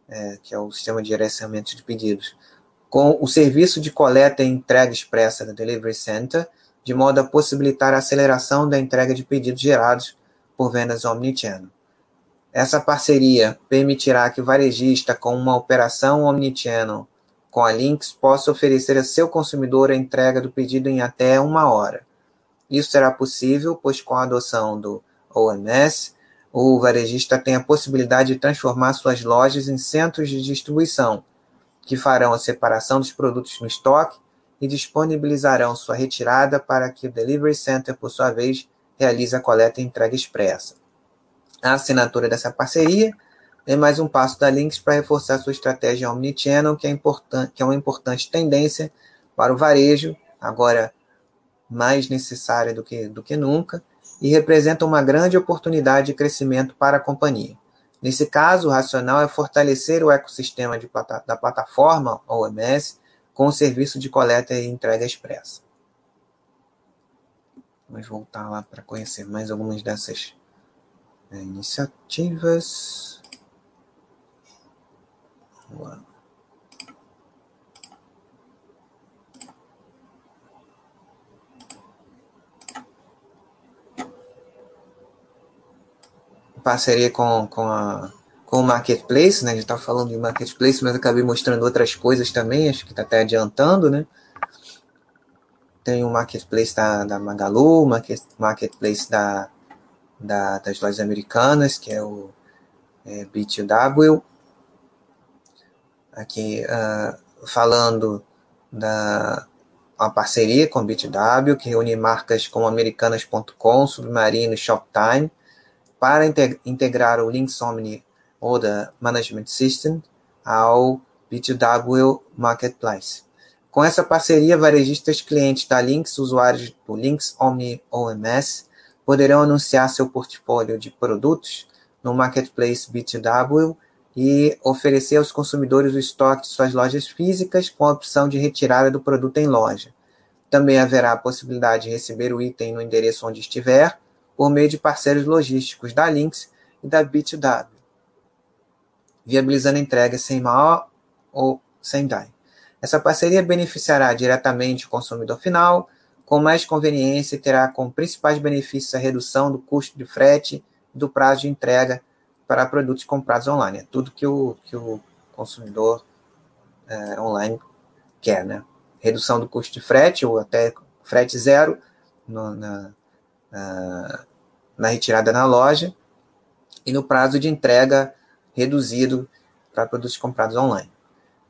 é, que é o sistema de gerenciamento de pedidos, com o serviço de coleta e entrega expressa da Delivery Center, de modo a possibilitar a aceleração da entrega de pedidos gerados por vendas omnichannel. Essa parceria permitirá que varejista com uma operação omnichannel com a Lynx possa oferecer a seu consumidor a entrega do pedido em até uma hora. Isso será possível, pois com a adoção do OMS, o varejista tem a possibilidade de transformar suas lojas em centros de distribuição, que farão a separação dos produtos no estoque e disponibilizarão sua retirada para que o Delivery Center, por sua vez, realize a coleta e entrega expressa. A assinatura dessa parceria é mais um passo da Lynx para reforçar sua estratégia omnichannel, que é, importante, que é uma importante tendência para o varejo, agora mais necessária do que, do que nunca, e representa uma grande oportunidade de crescimento para a companhia. Nesse caso, o racional é fortalecer o ecossistema de, da plataforma OMS com o serviço de coleta e entrega expressa. Vamos voltar lá para conhecer mais algumas dessas é, iniciativas. Vamos lá. Parceria com, com, a, com o Marketplace, né? A gente está falando de Marketplace, mas acabei mostrando outras coisas também, acho que está até adiantando, né? Tem o Marketplace da, da Magalu, o Marketplace da, da, das lojas americanas, que é o é, B2W. Aqui uh, falando da uma parceria com o B2W, que reúne marcas como Americanas.com, Submarino e Shoptime, para integrar o Links Omni Order Management System ao B2W Marketplace. Com essa parceria, varejistas clientes da Links, usuários do Links Omni OMS, poderão anunciar seu portfólio de produtos no Marketplace B2W e oferecer aos consumidores o estoque de suas lojas físicas com a opção de retirada do produto em loja. Também haverá a possibilidade de receber o item no endereço onde estiver, por meio de parceiros logísticos da Lynx e da B2W, viabilizando entregas sem mal ou sem DAI. Essa parceria beneficiará diretamente o consumidor final, com mais conveniência e terá como principais benefícios a redução do custo de frete e do prazo de entrega para produtos comprados online. É tudo que o, que o consumidor é, online quer, né? Redução do custo de frete ou até frete zero no, na, na, na retirada na loja e no prazo de entrega reduzido para produtos comprados online.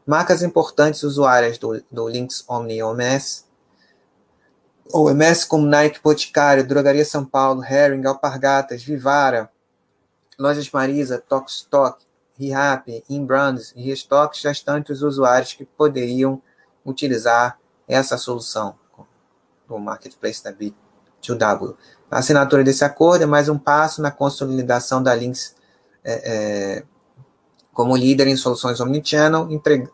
Marcas importantes usuárias do, do Lynx Omni OMS, OMS como Nike, Boticário, Drogaria São Paulo, Hering, Alpargatas, Vivara, Lojas Marisa, Tokstok, ReHap, Inbrands e Restock já estão entre os usuários que poderiam utilizar essa solução do Marketplace da B2W. A assinatura desse acordo é mais um passo na consolidação da Lynx é, é, como líder em soluções omnichannel,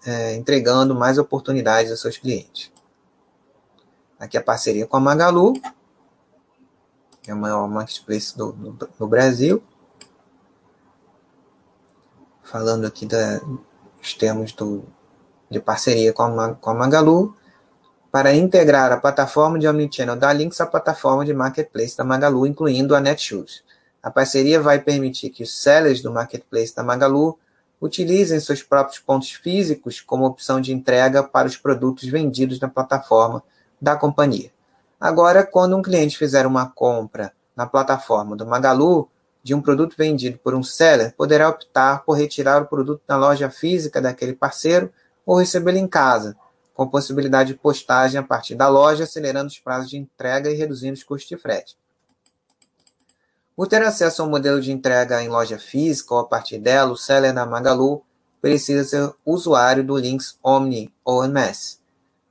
é, entregando mais oportunidades aos seus clientes. Aqui a parceria com a Magalu, que é o maior marketplace do, do, do Brasil. Falando aqui dos termos do, de parceria com a, com a Magalu, para integrar a plataforma de omnichannel da Lynx à plataforma de marketplace da Magalu, incluindo a Netshoes. A parceria vai permitir que os sellers do marketplace da Magalu utilizem seus próprios pontos físicos como opção de entrega para os produtos vendidos na plataforma da companhia. Agora, quando um cliente fizer uma compra na plataforma do Magalu de um produto vendido por um seller, poderá optar por retirar o produto na loja física daquele parceiro ou recebê-lo em casa, com possibilidade de postagem a partir da loja, acelerando os prazos de entrega e reduzindo os custos de frete. Por ter acesso a um modelo de entrega em loja física ou a partir dela, o seller da Magalu precisa ser usuário do Lynx Omni OMS.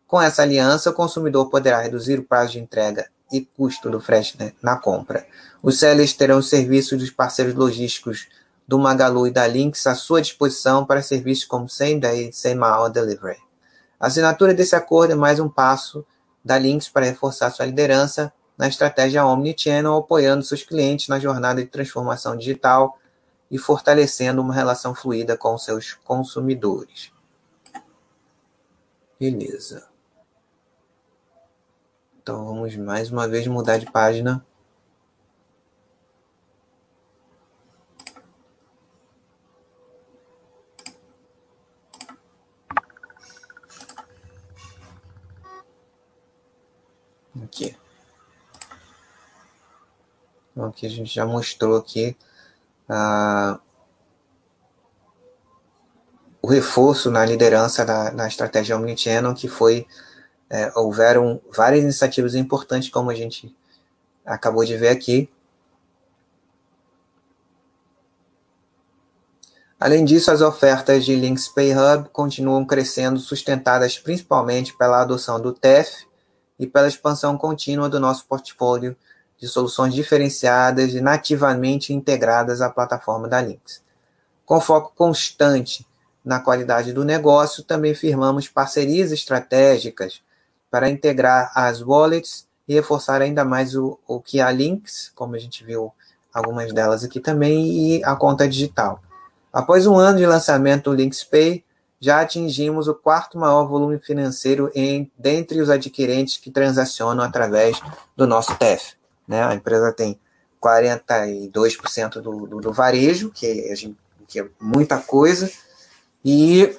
Com essa aliança, o consumidor poderá reduzir o prazo de entrega e custo do frete na compra. Os sellers terão os serviços dos parceiros logísticos do Magalu e da Lynx à sua disposição para serviços como Same Day e Same Hour Delivery. A assinatura desse acordo é mais um passo da Lynx para reforçar sua liderança na estratégia Omnichannel, apoiando seus clientes na jornada de transformação digital e fortalecendo uma relação fluida com seus consumidores. Beleza. Então vamos mais uma vez mudar de página. Aqui. Então, aqui a gente já mostrou aqui ah, o reforço na liderança da, da estratégia Omnichannel, que foi, é, houveram várias iniciativas importantes, como a gente acabou de ver aqui. Além disso, as ofertas de Links Pay Hub continuam crescendo, sustentadas principalmente pela adoção do TEF e pela expansão contínua do nosso portfólio de soluções diferenciadas e nativamente integradas à plataforma da Lynx. Com foco constante na qualidade do negócio, também firmamos parcerias estratégicas para integrar as wallets e reforçar ainda mais o, o que a Lynx, como a gente viu algumas delas aqui também, e a conta digital. Após um ano de lançamento do Lynx Pay, já atingimos o quarto maior volume financeiro em, dentre os adquirentes que transacionam através do nosso TEF. Né? A empresa tem 42% do, do, do varejo, que é, que é muita coisa, e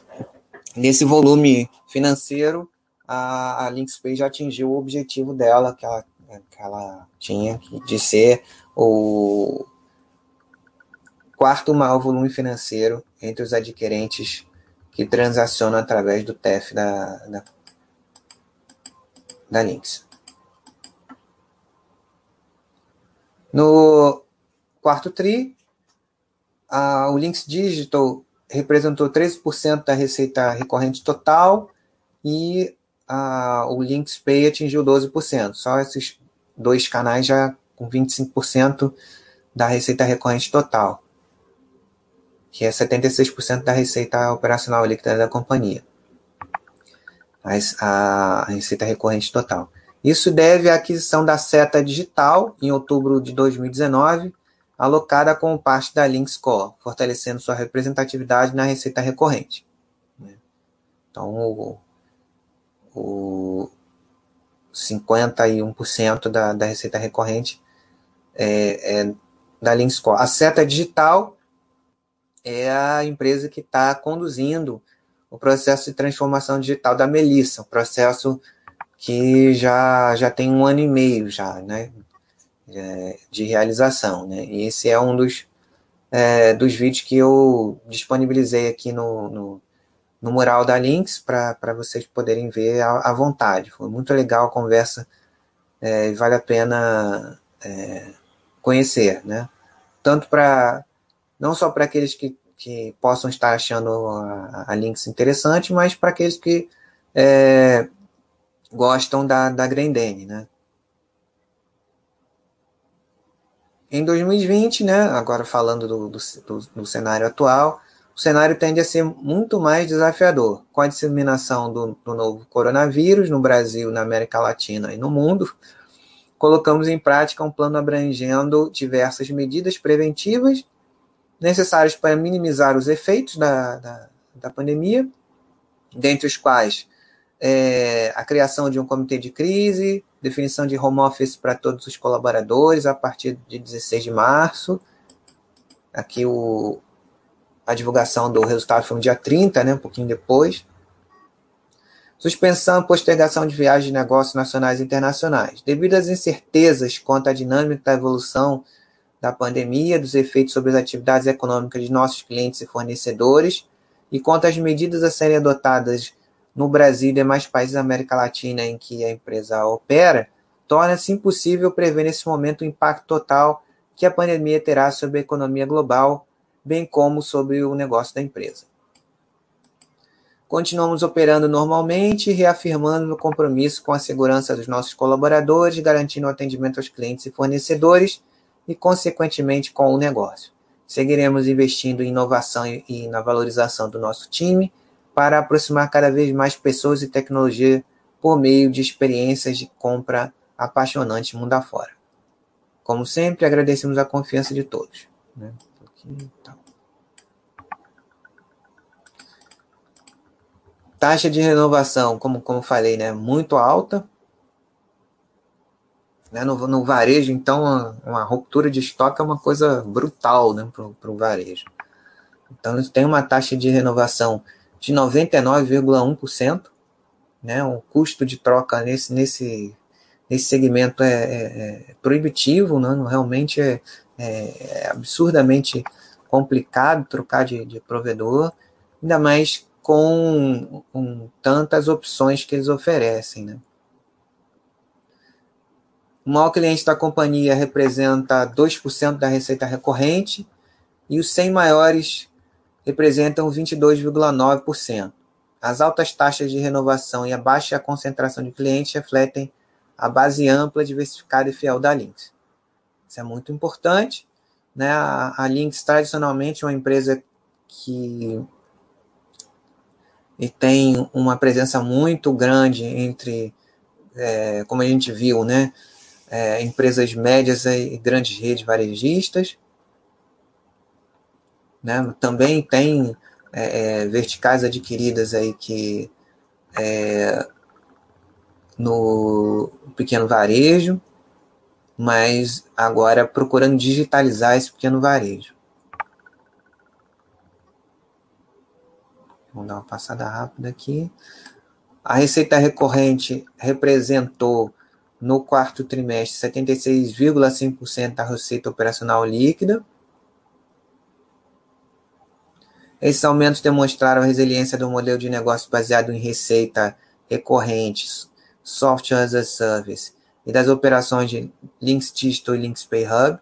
nesse volume financeiro, a, a Linkspay já atingiu o objetivo dela, que ela, que ela tinha, de ser o quarto maior volume financeiro entre os adquirentes que transacionam através do TEF da, da, da Lynx. No quarto TRI, a, o Lynx Digital representou 13% da receita recorrente total e a, o Lynx Pay atingiu 12%. Só esses dois canais já com 25% da receita recorrente total, que é 76% da receita operacional líquida da companhia. Mas a receita recorrente total. Isso deve à aquisição da Seta Digital, em outubro de 2019, alocada como parte da Lynx Core, fortalecendo sua representatividade na receita recorrente. Né? Então, o, o 51% da, da receita recorrente é, é da Lynx Core. A Seta Digital é a empresa que está conduzindo o processo de transformação digital da Melissa, um processo que já, já tem um ano e meio já, né, é, de realização, né, e esse é um dos, é, dos vídeos que eu disponibilizei aqui no, no, no mural da Links para vocês poderem ver à, à, vontade. Foi muito legal a conversa é, e vale a pena é, conhecer, né, tanto para, não só para aqueles que que possam estar achando a, a Lynx interessante, mas para aqueles que é, gostam da, da Grendene, né? Em 2020, né, agora falando do, do, do, cenário atual, o cenário tende a ser muito mais desafiador. Com a disseminação do, do novo coronavírus no Brasil, na América Latina e no mundo, colocamos em prática um plano abrangendo diversas medidas preventivas necessários para minimizar os efeitos da, da, da pandemia, dentre os quais é, a criação de um comitê de crise, definição de home office para todos os colaboradores a partir de 16 de março. Aqui o, a divulgação do resultado foi no dia 30, né, um pouquinho depois. Suspensão e postergação de viagens de negócios nacionais e internacionais. Devido às incertezas quanto à dinâmica da evolução da pandemia, dos efeitos sobre as atividades econômicas de nossos clientes e fornecedores e quanto às medidas a serem adotadas no Brasil e demais países da América Latina em que a empresa opera, torna-se impossível prever nesse momento o impacto total que a pandemia terá sobre a economia global, bem como sobre o negócio da empresa. Continuamos operando normalmente, reafirmando o compromisso com a segurança dos nossos colaboradores, garantindo o atendimento aos clientes e fornecedores e, consequentemente, com o negócio. Seguiremos investindo em inovação e na valorização do nosso time para aproximar cada vez mais pessoas e tecnologia por meio de experiências de compra apaixonantes mundo afora. Como sempre, agradecemos a confiança de todos. Né? Então. Taxa de renovação, como, como falei, né, muito alta, né? No, no varejo, então, uma, ruptura de estoque é uma coisa brutal né, para o varejo. Então, tem uma taxa de renovação de 99,1%, né? O custo de troca nesse, nesse, nesse segmento é, é, é proibitivo, né? realmente é, é, é, absurdamente complicado trocar de, de provedor, ainda mais com, com tantas opções que eles oferecem, né? O maior cliente da companhia representa 2% da receita recorrente e os 100 maiores representam 22,9%. As altas taxas de renovação e a baixa concentração de clientes refletem a base ampla, diversificada e fiel da Lynx. Isso é muito importante. Né? A, a Lynx, tradicionalmente, é uma empresa que e tem uma presença muito grande entre, é, como a gente viu, né? é, empresas médias e grandes redes varejistas. Né? Também tem é, é, verticais adquiridas aí que é, no pequeno varejo, mas agora procurando digitalizar esse pequeno varejo. Vamos dar uma passada rápida aqui. A receita recorrente representou no quarto trimestre 76,5% da receita operacional líquida. Esses aumentos demonstraram a resiliência do modelo de negócio baseado em receita recorrente, software as a service e das operações de Links Digital e Links Pay Hub,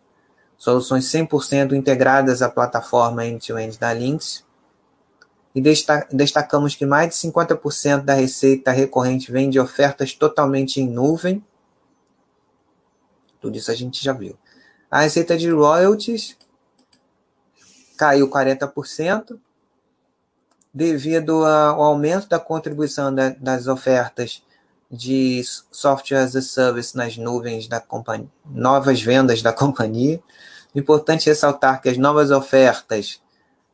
soluções 100% integradas à plataforma end-to-end -end da Links. E destacamos que mais de 50% da receita recorrente vem de ofertas totalmente em nuvem, tudo isso a gente já viu. A receita de royalties caiu 40% devido ao aumento da contribuição da, das ofertas de software as a service nas nuvens da companhia, novas vendas da (laughs) companhia. Importante ressaltar que as novas ofertas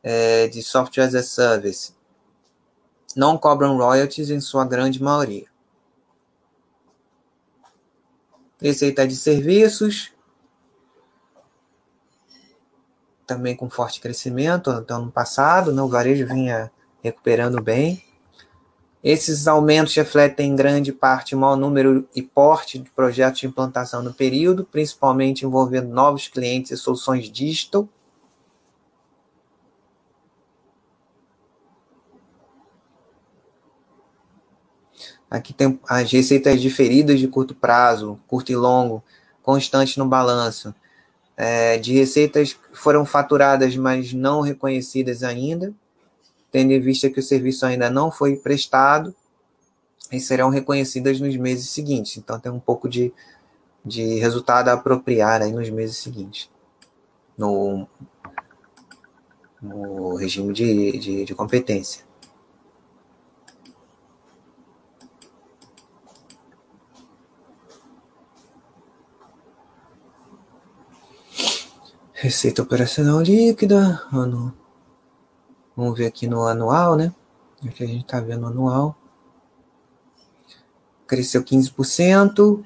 é, de software as a service não cobram royalties em sua grande maioria. Receita de serviços, também com forte crescimento. Então, no passado, né, o varejo vinha recuperando bem. Esses aumentos refletem em grande parte o maior número e porte de projetos de implantação no período, principalmente envolvendo novos clientes e soluções digital. Aqui tem as receitas diferidas de curto prazo, curto e longo, constantes no balanço, é, de receitas que foram faturadas, mas não reconhecidas ainda, tendo em vista que o serviço ainda não foi prestado e serão reconhecidas nos meses seguintes. Então, tem um pouco de, de resultado a apropriar aí nos meses seguintes, no, no regime de, de, de competência. Receita operacional líquida, ano. Vamos ver aqui no anual, né? Aqui a gente está vendo anual. Cresceu 15%.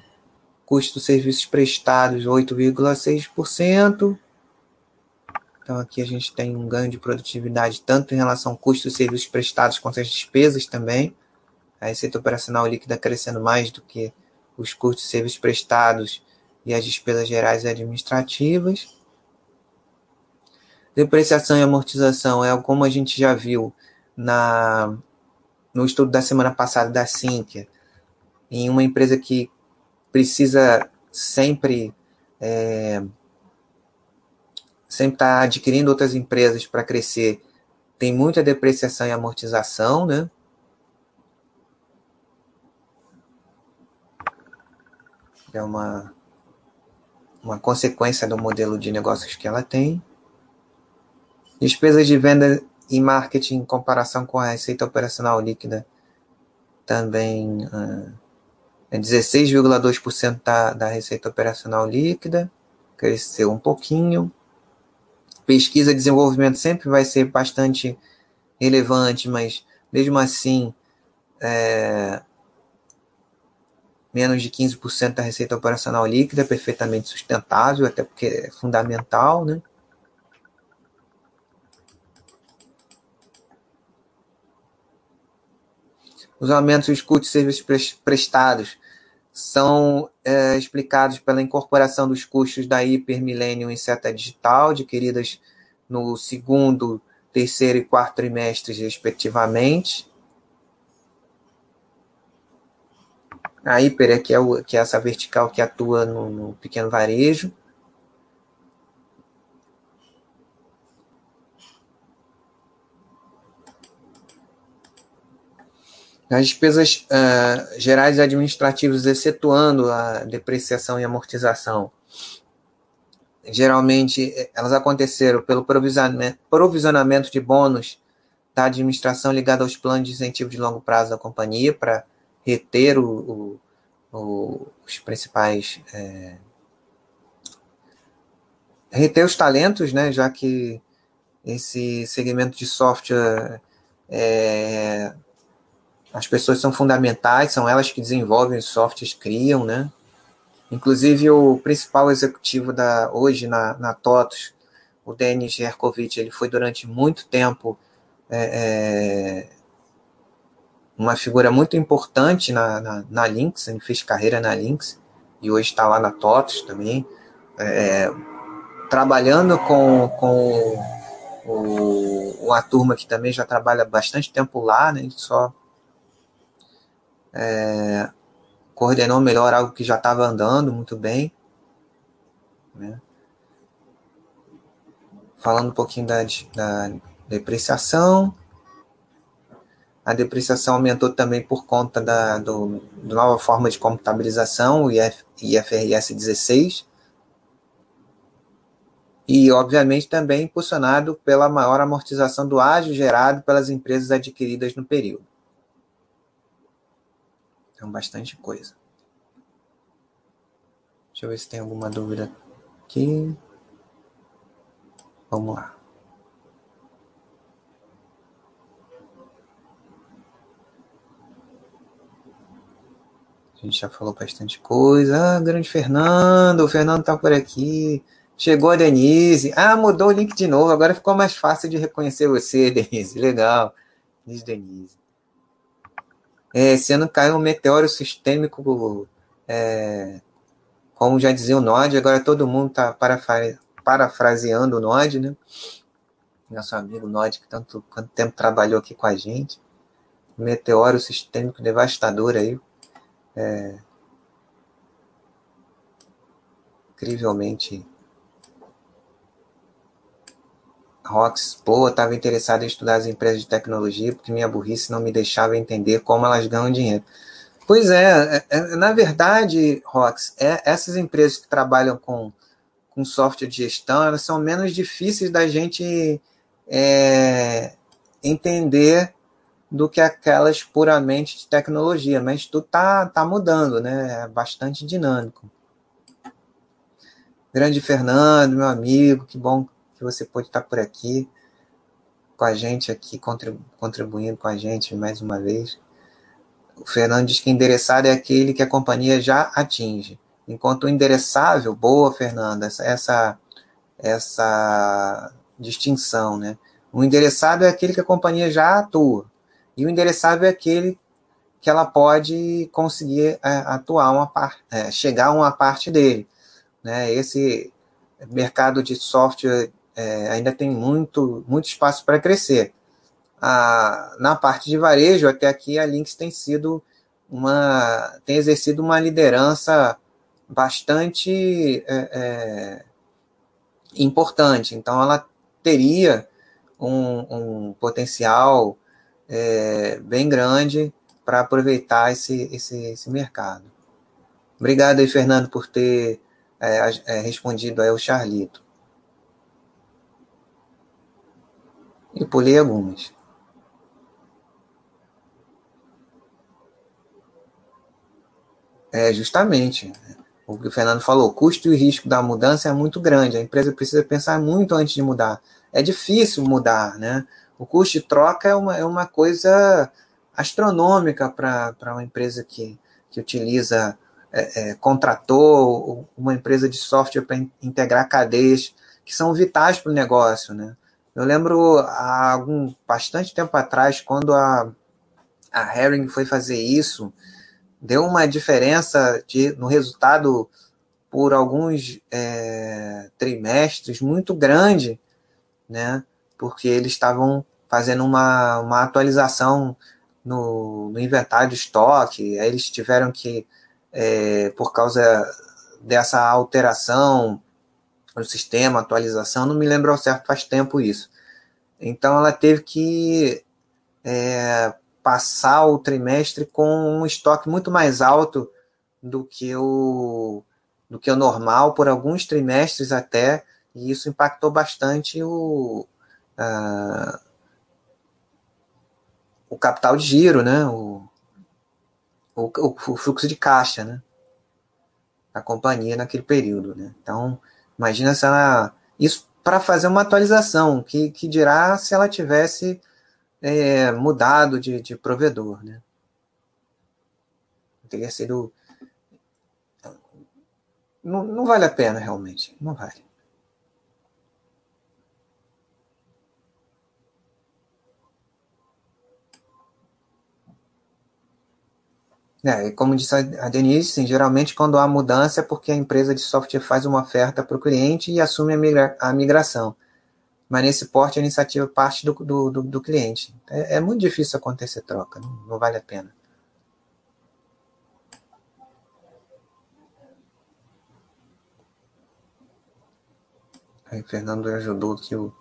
Custo dos serviços prestados 8,6%. Então aqui a gente tem um ganho de produtividade tanto em relação ao custo dos serviços prestados quanto às despesas também. A receita operacional líquida crescendo mais do que os custos de serviços prestados e as despesas gerais e administrativas. Depreciação e amortização é como a gente já viu na, no estudo da semana passada da Sinqia, em uma empresa que precisa sempre é, sempre estar tá adquirindo outras empresas para crescer, tem muita depreciação e amortização, né? É uma, uma consequência do modelo de negócios que ela tem. Despesas de venda e marketing em comparação com a receita operacional líquida também uh, é 16,2% da, da receita operacional líquida, cresceu um pouquinho. Pesquisa e desenvolvimento sempre vai ser bastante relevante, mas mesmo assim, é, menos de 15% da receita operacional líquida é perfeitamente sustentável, até porque é fundamental, né? Os aumentos dos custos de serviços prestados são é, explicados pela incorporação dos custos da Hyper Millennium e Seta Digital, adquiridas no segundo, terceiro e quarto trimestres, respectivamente. A Hyper é, que é, o, que é essa vertical que atua no, no pequeno varejo. As despesas uh, gerais administrativas, excetuando a depreciação e amortização, geralmente elas aconteceram pelo provisionamento de bônus da administração ligada aos planos de incentivo de longo prazo da companhia para reter o, o, o, os principais é, reter os talentos, né, já que esse segmento de software é, as pessoas são fundamentais, são elas que desenvolvem os softwares, criam, né? Inclusive, o principal executivo da hoje na, na TOTOS, o Denis Herkovich, ele foi durante muito tempo é, é, uma figura muito importante na, na, na, Lynx, ele fez carreira na Lynx e hoje está lá na TOTOS também, é, trabalhando com, com o, uma turma que também já trabalha bastante tempo lá, né, só é, coordenou melhor algo que já estava andando muito bem. Né? Falando um pouquinho da, da depreciação. A depreciação aumentou também por conta da do, do nova forma de contabilização, o IF, IFRS 16. E, obviamente, também impulsionado pela maior amortização do ágio gerado pelas empresas adquiridas no período. Bastante coisa. Deixa eu ver se tem alguma dúvida aqui. Vamos lá. A gente já falou bastante coisa. Ah, grande Fernando, o Fernando tá por aqui. Chegou a Denise. Ah, mudou o link de novo. Agora ficou mais fácil de reconhecer você, (laughs) Denise. Legal. Diz Denise. É, esse ano caiu um meteoro sistêmico, é, como já dizia o Nod, agora todo mundo está parafraseando o Nod, né? Nosso amigo Nod, que tanto quanto tempo trabalhou aqui com a gente. Meteoro sistêmico devastador aí. É, incrivelmente Rox, pô, estava interessado em estudar as empresas de tecnologia porque minha burrice não me deixava entender como elas ganham dinheiro. Pois é, é, é na verdade, Rox, é, essas empresas que trabalham com, com software de gestão, elas são menos difíceis da gente é, entender do que aquelas puramente de tecnologia, mas tudo tá, tá mudando, né? É bastante dinâmico. Grande Fernando, meu amigo, que bom que você pode estar por aqui com a gente aqui, contribuindo com a gente mais uma vez. O Fernando diz que endereçado é aquele que a companhia já atinge, enquanto o endereçável, boa, Fernanda, essa, essa, essa distinção, né? O endereçado é aquele que a companhia já atua, e o endereçável é aquele que ela pode conseguir é, atuar uma parte, é, chegar a uma parte dele, né? Esse mercado de software é, ainda tem muito, muito espaço para crescer. A, na parte de varejo, até aqui a Lynx tem sido uma tem exercido uma liderança bastante é, é, importante. Então, ela teria um, um potencial é, bem grande para aproveitar esse, esse, esse mercado. Obrigado aí, Fernando, por ter é, é, respondido aí ao Charlito. E pulei algumas. É, justamente. O que o Fernando falou, o custo e risco da mudança é muito grande. A empresa precisa pensar muito antes de mudar. É difícil mudar, né? O custo de troca é uma, é uma coisa astronômica para uma empresa que, que utiliza, é, é, contratou uma empresa de software para integrar cadeias que são vitais para o negócio, né? Eu lembro há algum bastante tempo atrás, quando a, a Herring foi fazer isso, deu uma diferença de, no resultado por alguns é, trimestres muito grande, né? Porque eles estavam fazendo uma, uma atualização no, no inventário de estoque, aí eles tiveram que, é, por causa dessa alteração no sistema, atualização, não me lembro ao certo, faz tempo isso. Então ela teve que é, passar o trimestre com um estoque muito mais alto do que o do que o normal por alguns trimestres até e isso impactou bastante o o capital de giro, né? O, o, o, fluxo de caixa, né? Da companhia naquele período, né? Então, imagina se ela isso para fazer uma atualização, que, que dirá se ela tivesse é, mudado de, de provedor, né? Teria sido. Não, não vale a pena, realmente. Não vale. É, como disse a Denise, sim, geralmente quando há mudança é porque a empresa de software faz uma oferta para o cliente e assume a, migra a, migração. Mas nesse porte a iniciativa parte do, do, do, do cliente. É, é, muito difícil acontecer troca, não, não vale a pena. Aí, Fernando ajudou aqui o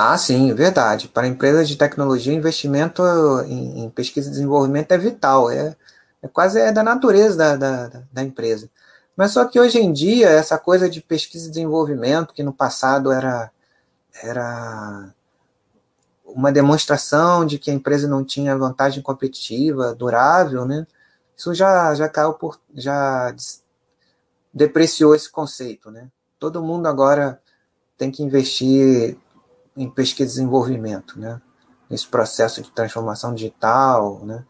Ah, sim, verdade. Para empresas de tecnologia, investimento em, em, pesquisa e desenvolvimento é vital, é, é quase é da natureza da, da, da, empresa. Mas só que hoje em dia, essa coisa de pesquisa e desenvolvimento, que no passado era, era uma demonstração de que a empresa não tinha vantagem competitiva durável, né? Isso já, já caiu por. já depreciou esse conceito, né? Todo mundo agora tem que investir em pesquisa e desenvolvimento, né? Nesse processo de transformação digital, né?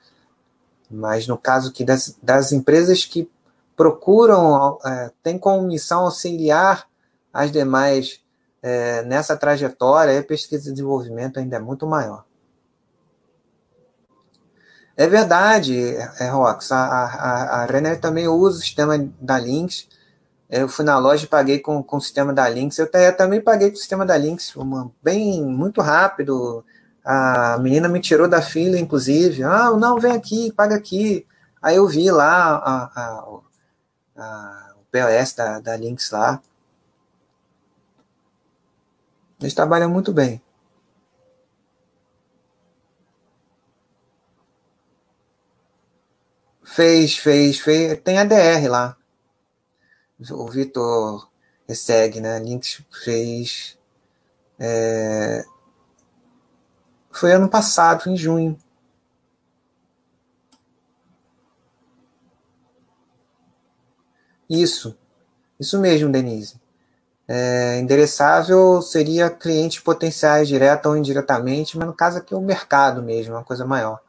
Mas no caso que das, das empresas que procuram, é, tem como missão auxiliar as demais é, nessa trajetória, a pesquisa e desenvolvimento ainda é muito maior. É verdade, é, Rox. A, a, a Renner também usa o sistema da Lynx. Eu fui na loja e paguei com, com o sistema da Lynx. Eu, eu também paguei com o sistema da Lynx, uma, bem muito rápido. A menina me tirou da fila, inclusive. Ah, não, vem aqui, paga aqui. Aí eu vi lá a, a, a, o POS da, da Lynx lá. Eles trabalham muito bem. Fez, fez, fez. Tem ADR lá. O Vitor segue, né? Links fez. É... Foi ano passado, em junho. Isso. Isso mesmo, Denise. É, endereçável seria clientes potenciais, direta ou indiretamente, mas no caso aqui é o mercado mesmo, uma coisa maior.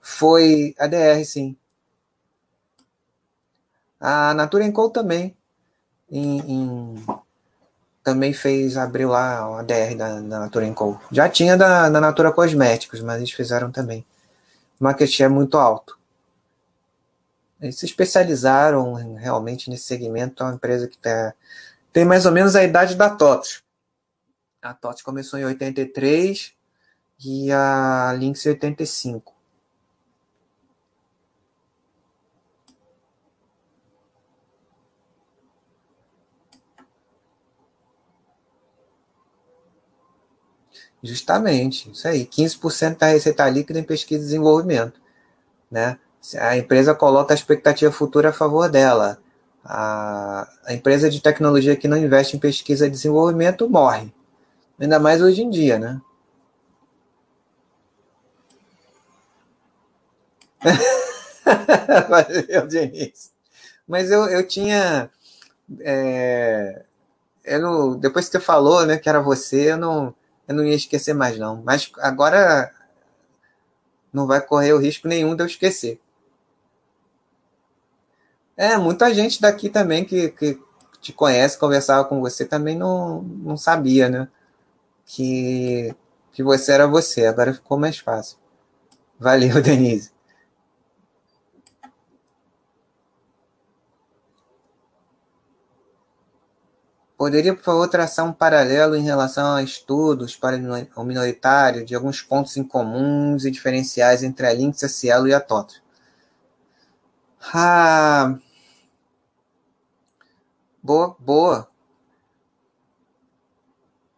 Foi a DR, sim. A Natura Co também. Em, em, também fez, abriu lá a DR da, da Natura Co. Já tinha da, da Natura Cosméticos, mas eles fizeram também. O market é muito alto. Eles se especializaram realmente nesse segmento. É uma empresa que tá, tem mais ou menos a idade da TOTS. A TOTS começou em 83 e a Lynx em 85. Justamente, isso aí. 15% da receita líquida em pesquisa e desenvolvimento. Né? A empresa coloca a expectativa futura a favor dela. A, a empresa de tecnologia que não investe em pesquisa e desenvolvimento morre. Ainda mais hoje em dia, né? (laughs) Valeu, Diniz. Mas eu, eu tinha. É, eu não, depois que você falou né, que era você, eu não, eu não ia esquecer mais, não. Mas agora não vai correr o risco nenhum de eu esquecer. É, muita gente daqui também que, que te conhece, conversava com você, também não, não sabia, né? Que, que você era você. Agora ficou mais fácil. Valeu, (laughs) Denise. Poderia, por favor, traçar um paralelo em relação a estudos para o minoritário de alguns pontos em comuns e diferenciais entre a Lynx, a Cielo e a TOTO? Ah, boa, boa.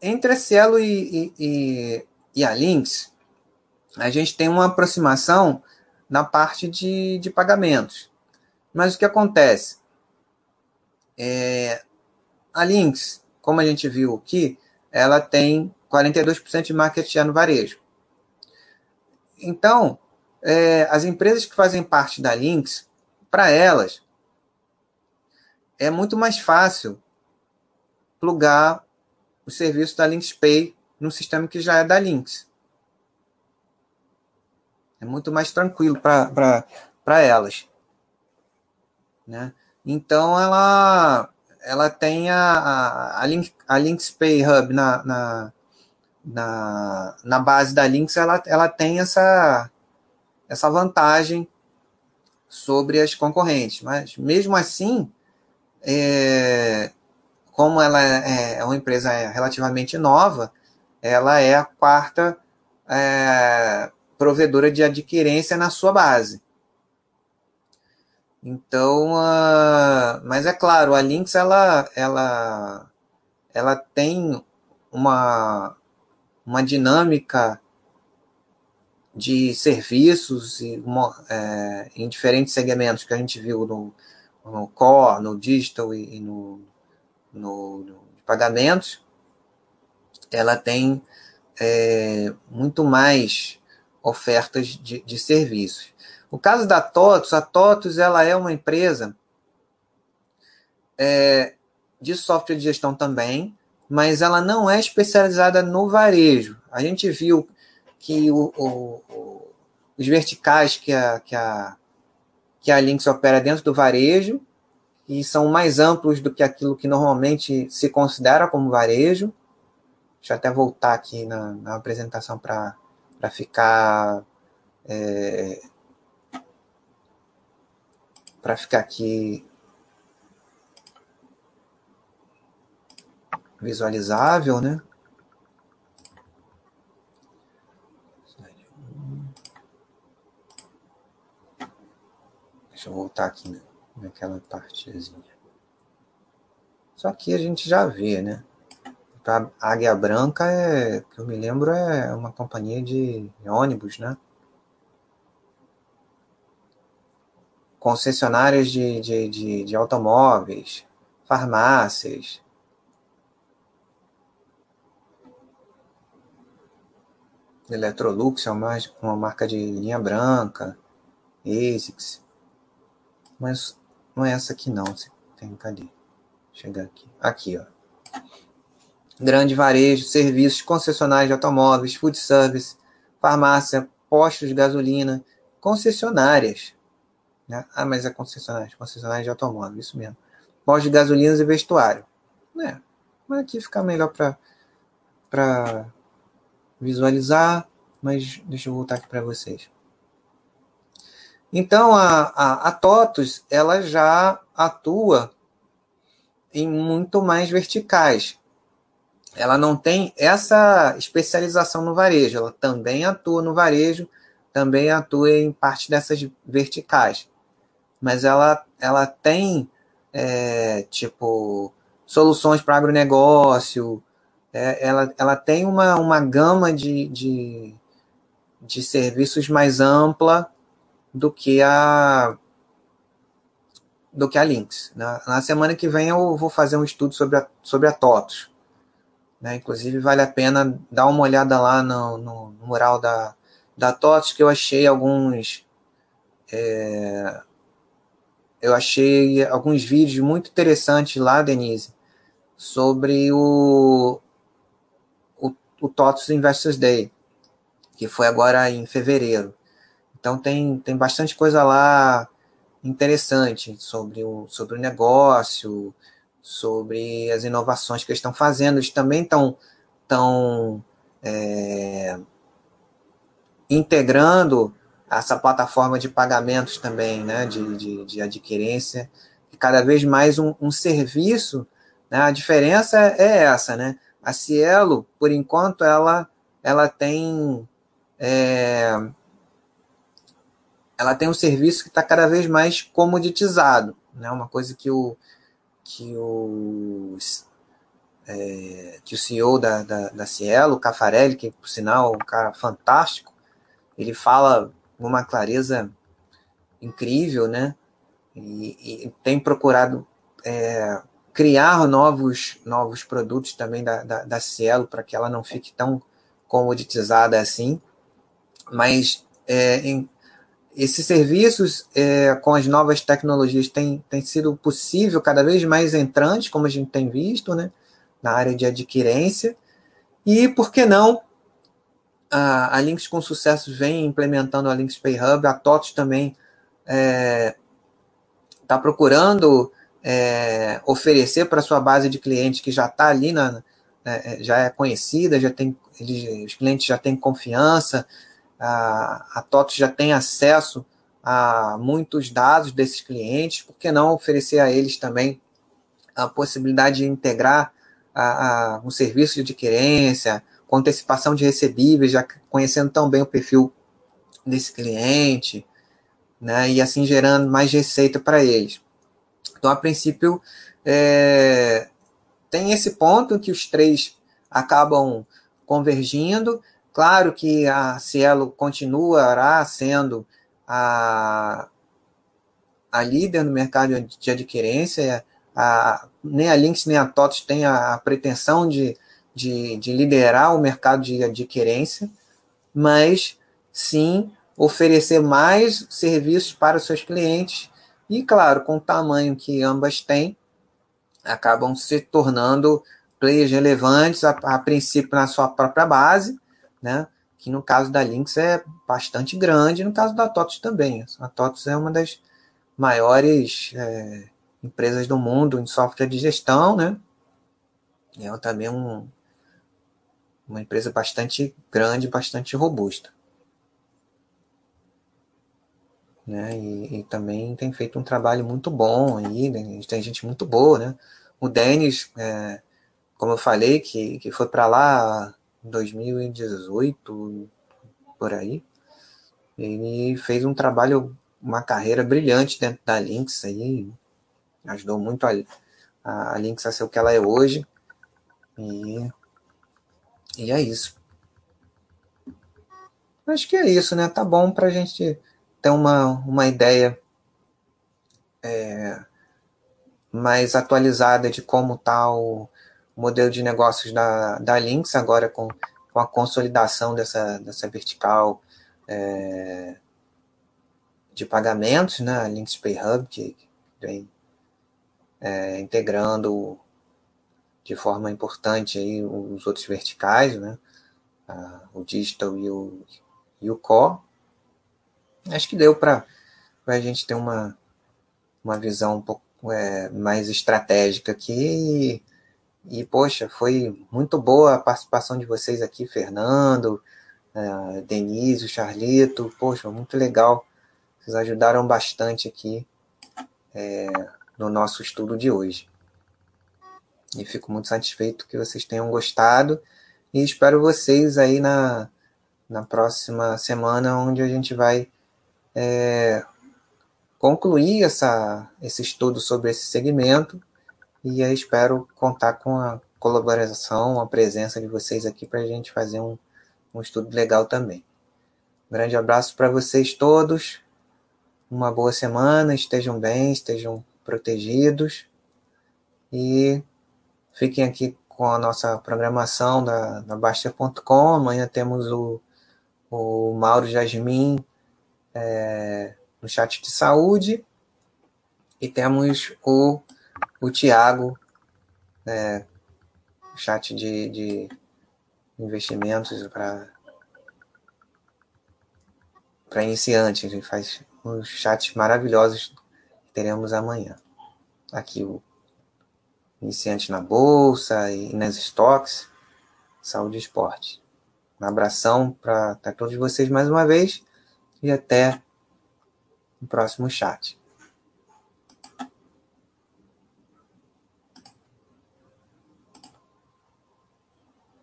Entre a Cielo e, e, e, a Lynx, a gente tem uma aproximação na parte de, de pagamentos. Mas o que acontece? É, a Lynx, como a gente viu aqui, ela tem 42% de market share no varejo. Então, é, as empresas que fazem parte da Lynx, para elas, é muito mais fácil plugar o serviço da Lynx Pay no sistema que já é da Lynx. É muito mais tranquilo para elas. Né? Então, ela ela tem a, a, Link, a Lynx Pay Hub na, na, na, na base da Lynx, ela, ela tem essa, essa vantagem sobre as concorrentes. Mas, mesmo assim, é, como ela é, é uma empresa relativamente nova, ela é a quarta é, provedora de adquirência na sua base. Então, uh, mas é claro, a Lynx ela, ela, ela tem uma, uma dinâmica de serviços e uma, é, em diferentes segmentos que a gente viu no, no core, no digital e, e no, no, no, pagamentos, ela tem é, muito mais ofertas de, de serviços. No caso da TOTUS, a TOTUS ela é uma empresa é, de software de gestão também, mas ela não é especializada no varejo. A gente viu que o, o, o, os verticais que a, que, a, que a Lynx opera dentro do varejo e são mais amplos do que aquilo que normalmente se considera como varejo. Deixa eu até voltar aqui na, na apresentação para ficar é, para ficar aqui visualizável, né? Deixa eu voltar aqui naquela partezinha. Só que a gente já vê, né? A Águia Branca é, que eu me lembro, é uma companhia de ônibus, né? Concessionárias de, de, de, de automóveis, farmácias. Electrolux é uma, uma marca de linha branca. ASICS. Mas não é essa aqui não. Tem, cadê? Chegar aqui. Aqui, ó. Grande varejo, serviços, concessionários de automóveis, food service, farmácia, postos de gasolina, concessionárias. Né? Ah, mas é concessionárias, concessionárias de automóveis, isso mesmo. Postos de gasolinas e vestuário. É, mas aqui fica melhor para visualizar, mas deixa eu voltar aqui para vocês. Então, a, a, a TOTUS ela já atua em muito mais verticais. Ela não tem essa especialização no varejo, ela também atua no varejo, também atua em parte dessas verticais. Mas ela, ela tem, é, tipo, soluções para agronegócio, é, ela, ela tem uma, uma gama de, de, de serviços mais ampla do que a do que a Lynx. Na, na, semana que vem eu vou fazer um estudo sobre a, sobre a TOTOS. Né? Inclusive vale a pena dar uma olhada lá no, no, no mural da, da TOTOS, que eu achei alguns. É, eu achei alguns vídeos muito interessantes lá, Denise, sobre o, o, o TOTOS Investors Day, que foi agora em fevereiro. Então tem, tem bastante coisa lá interessante sobre o, sobre o negócio, sobre as inovações que eles estão fazendo. Eles também estão, estão é, integrando essa plataforma de pagamentos também, né, de, de, de adquirência, e cada vez mais um, um serviço. Né, a diferença é essa, né? A Cielo, por enquanto, ela, ela tem é, ela tem um serviço que está cada vez mais comoditizado, né? Uma coisa que o que o é, que o CEO da, da, da Cielo, o Cafarelli, que por sinal é um cara fantástico, ele fala uma clareza incrível, né? E, e tem procurado é, criar novos, novos produtos também da, da, da Cielo para que ela não fique tão comoditizada assim. Mas é, em, esses serviços, é, com as novas tecnologias, têm tem sido possível cada vez mais entrantes, como a gente tem visto, né, na área de adquirência. E, por que não, a, a Links com sucesso vem implementando a Links Pay Hub, a TOTS também está é, tá procurando é, oferecer para sua base de clientes que já está ali, na, é, já é conhecida, já tem, os clientes já têm confiança, a, a TOTO já tem acesso a muitos dados desses clientes, por que não oferecer a eles também a possibilidade de integrar a, a, um serviço de adquirência, com antecipação de recebíveis, já conhecendo tão bem o perfil desse cliente, né, e assim gerando mais receita para eles. Então, a princípio, é, tem esse ponto que os três acabam convergindo, Claro que a Cielo continuará sendo a, a líder no mercado de adquirência, a, nem a Lynx nem a TOTS têm a, a pretensão de, de, de, liderar o mercado de adquirência, mas sim oferecer mais serviços para os seus clientes e, claro, com o tamanho que ambas têm, acabam se tornando players relevantes, a, a princípio na sua própria base, né? Que no caso da Lynx é bastante grande, no caso da TOTOS também. A TOTOS é uma das maiores é, empresas do mundo em software de gestão, né? É também um, uma empresa bastante grande, bastante robusta. né? E, e, também tem feito um trabalho muito bom aí, né? tem gente muito boa, né? O Denis, é, como eu falei, que, que foi para lá em 2018, por aí, ele fez um trabalho, uma carreira brilhante dentro da Lynx aí, ajudou muito a, a, a Lynx a ser o que ela é hoje, e, e é isso. Acho que é isso, né? Tá bom para a gente ter uma, uma ideia é, mais atualizada de como está o modelo de negócios da, da Lynx, agora com, com a consolidação dessa, dessa vertical é, de pagamentos, né? a Lynx Pay Hub, que vem é, integrando de forma importante aí os outros verticais, né? o digital e o, e o core. Acho que deu para a gente ter uma, uma visão um pouco é, mais estratégica aqui. E, e, poxa, foi muito boa a participação de vocês aqui, Fernando, é, Denise, o Charlito. Poxa, muito legal. Vocês ajudaram bastante aqui é, no nosso estudo de hoje. E fico muito satisfeito que vocês tenham gostado. E espero vocês aí na, na próxima semana, onde a gente vai é, concluir essa, esse estudo sobre esse segmento e aí espero contar com a colaboração, a presença de vocês aqui para a gente fazer um, um estudo legal também. Um grande abraço para vocês todos, uma boa semana, estejam bem, estejam protegidos e fiquem aqui com a nossa programação da, da Baixa.com. Amanhã temos o, o Mauro Jasmin é, no chat de saúde. E temos o, o Tiago, é, chat de, de investimentos para para iniciantes. Ele faz uns chats maravilhosos que teremos amanhã. Aqui o iniciante na bolsa e nas estoques, saúde e esporte. Um abração para todos vocês mais uma vez e até no próximo chat.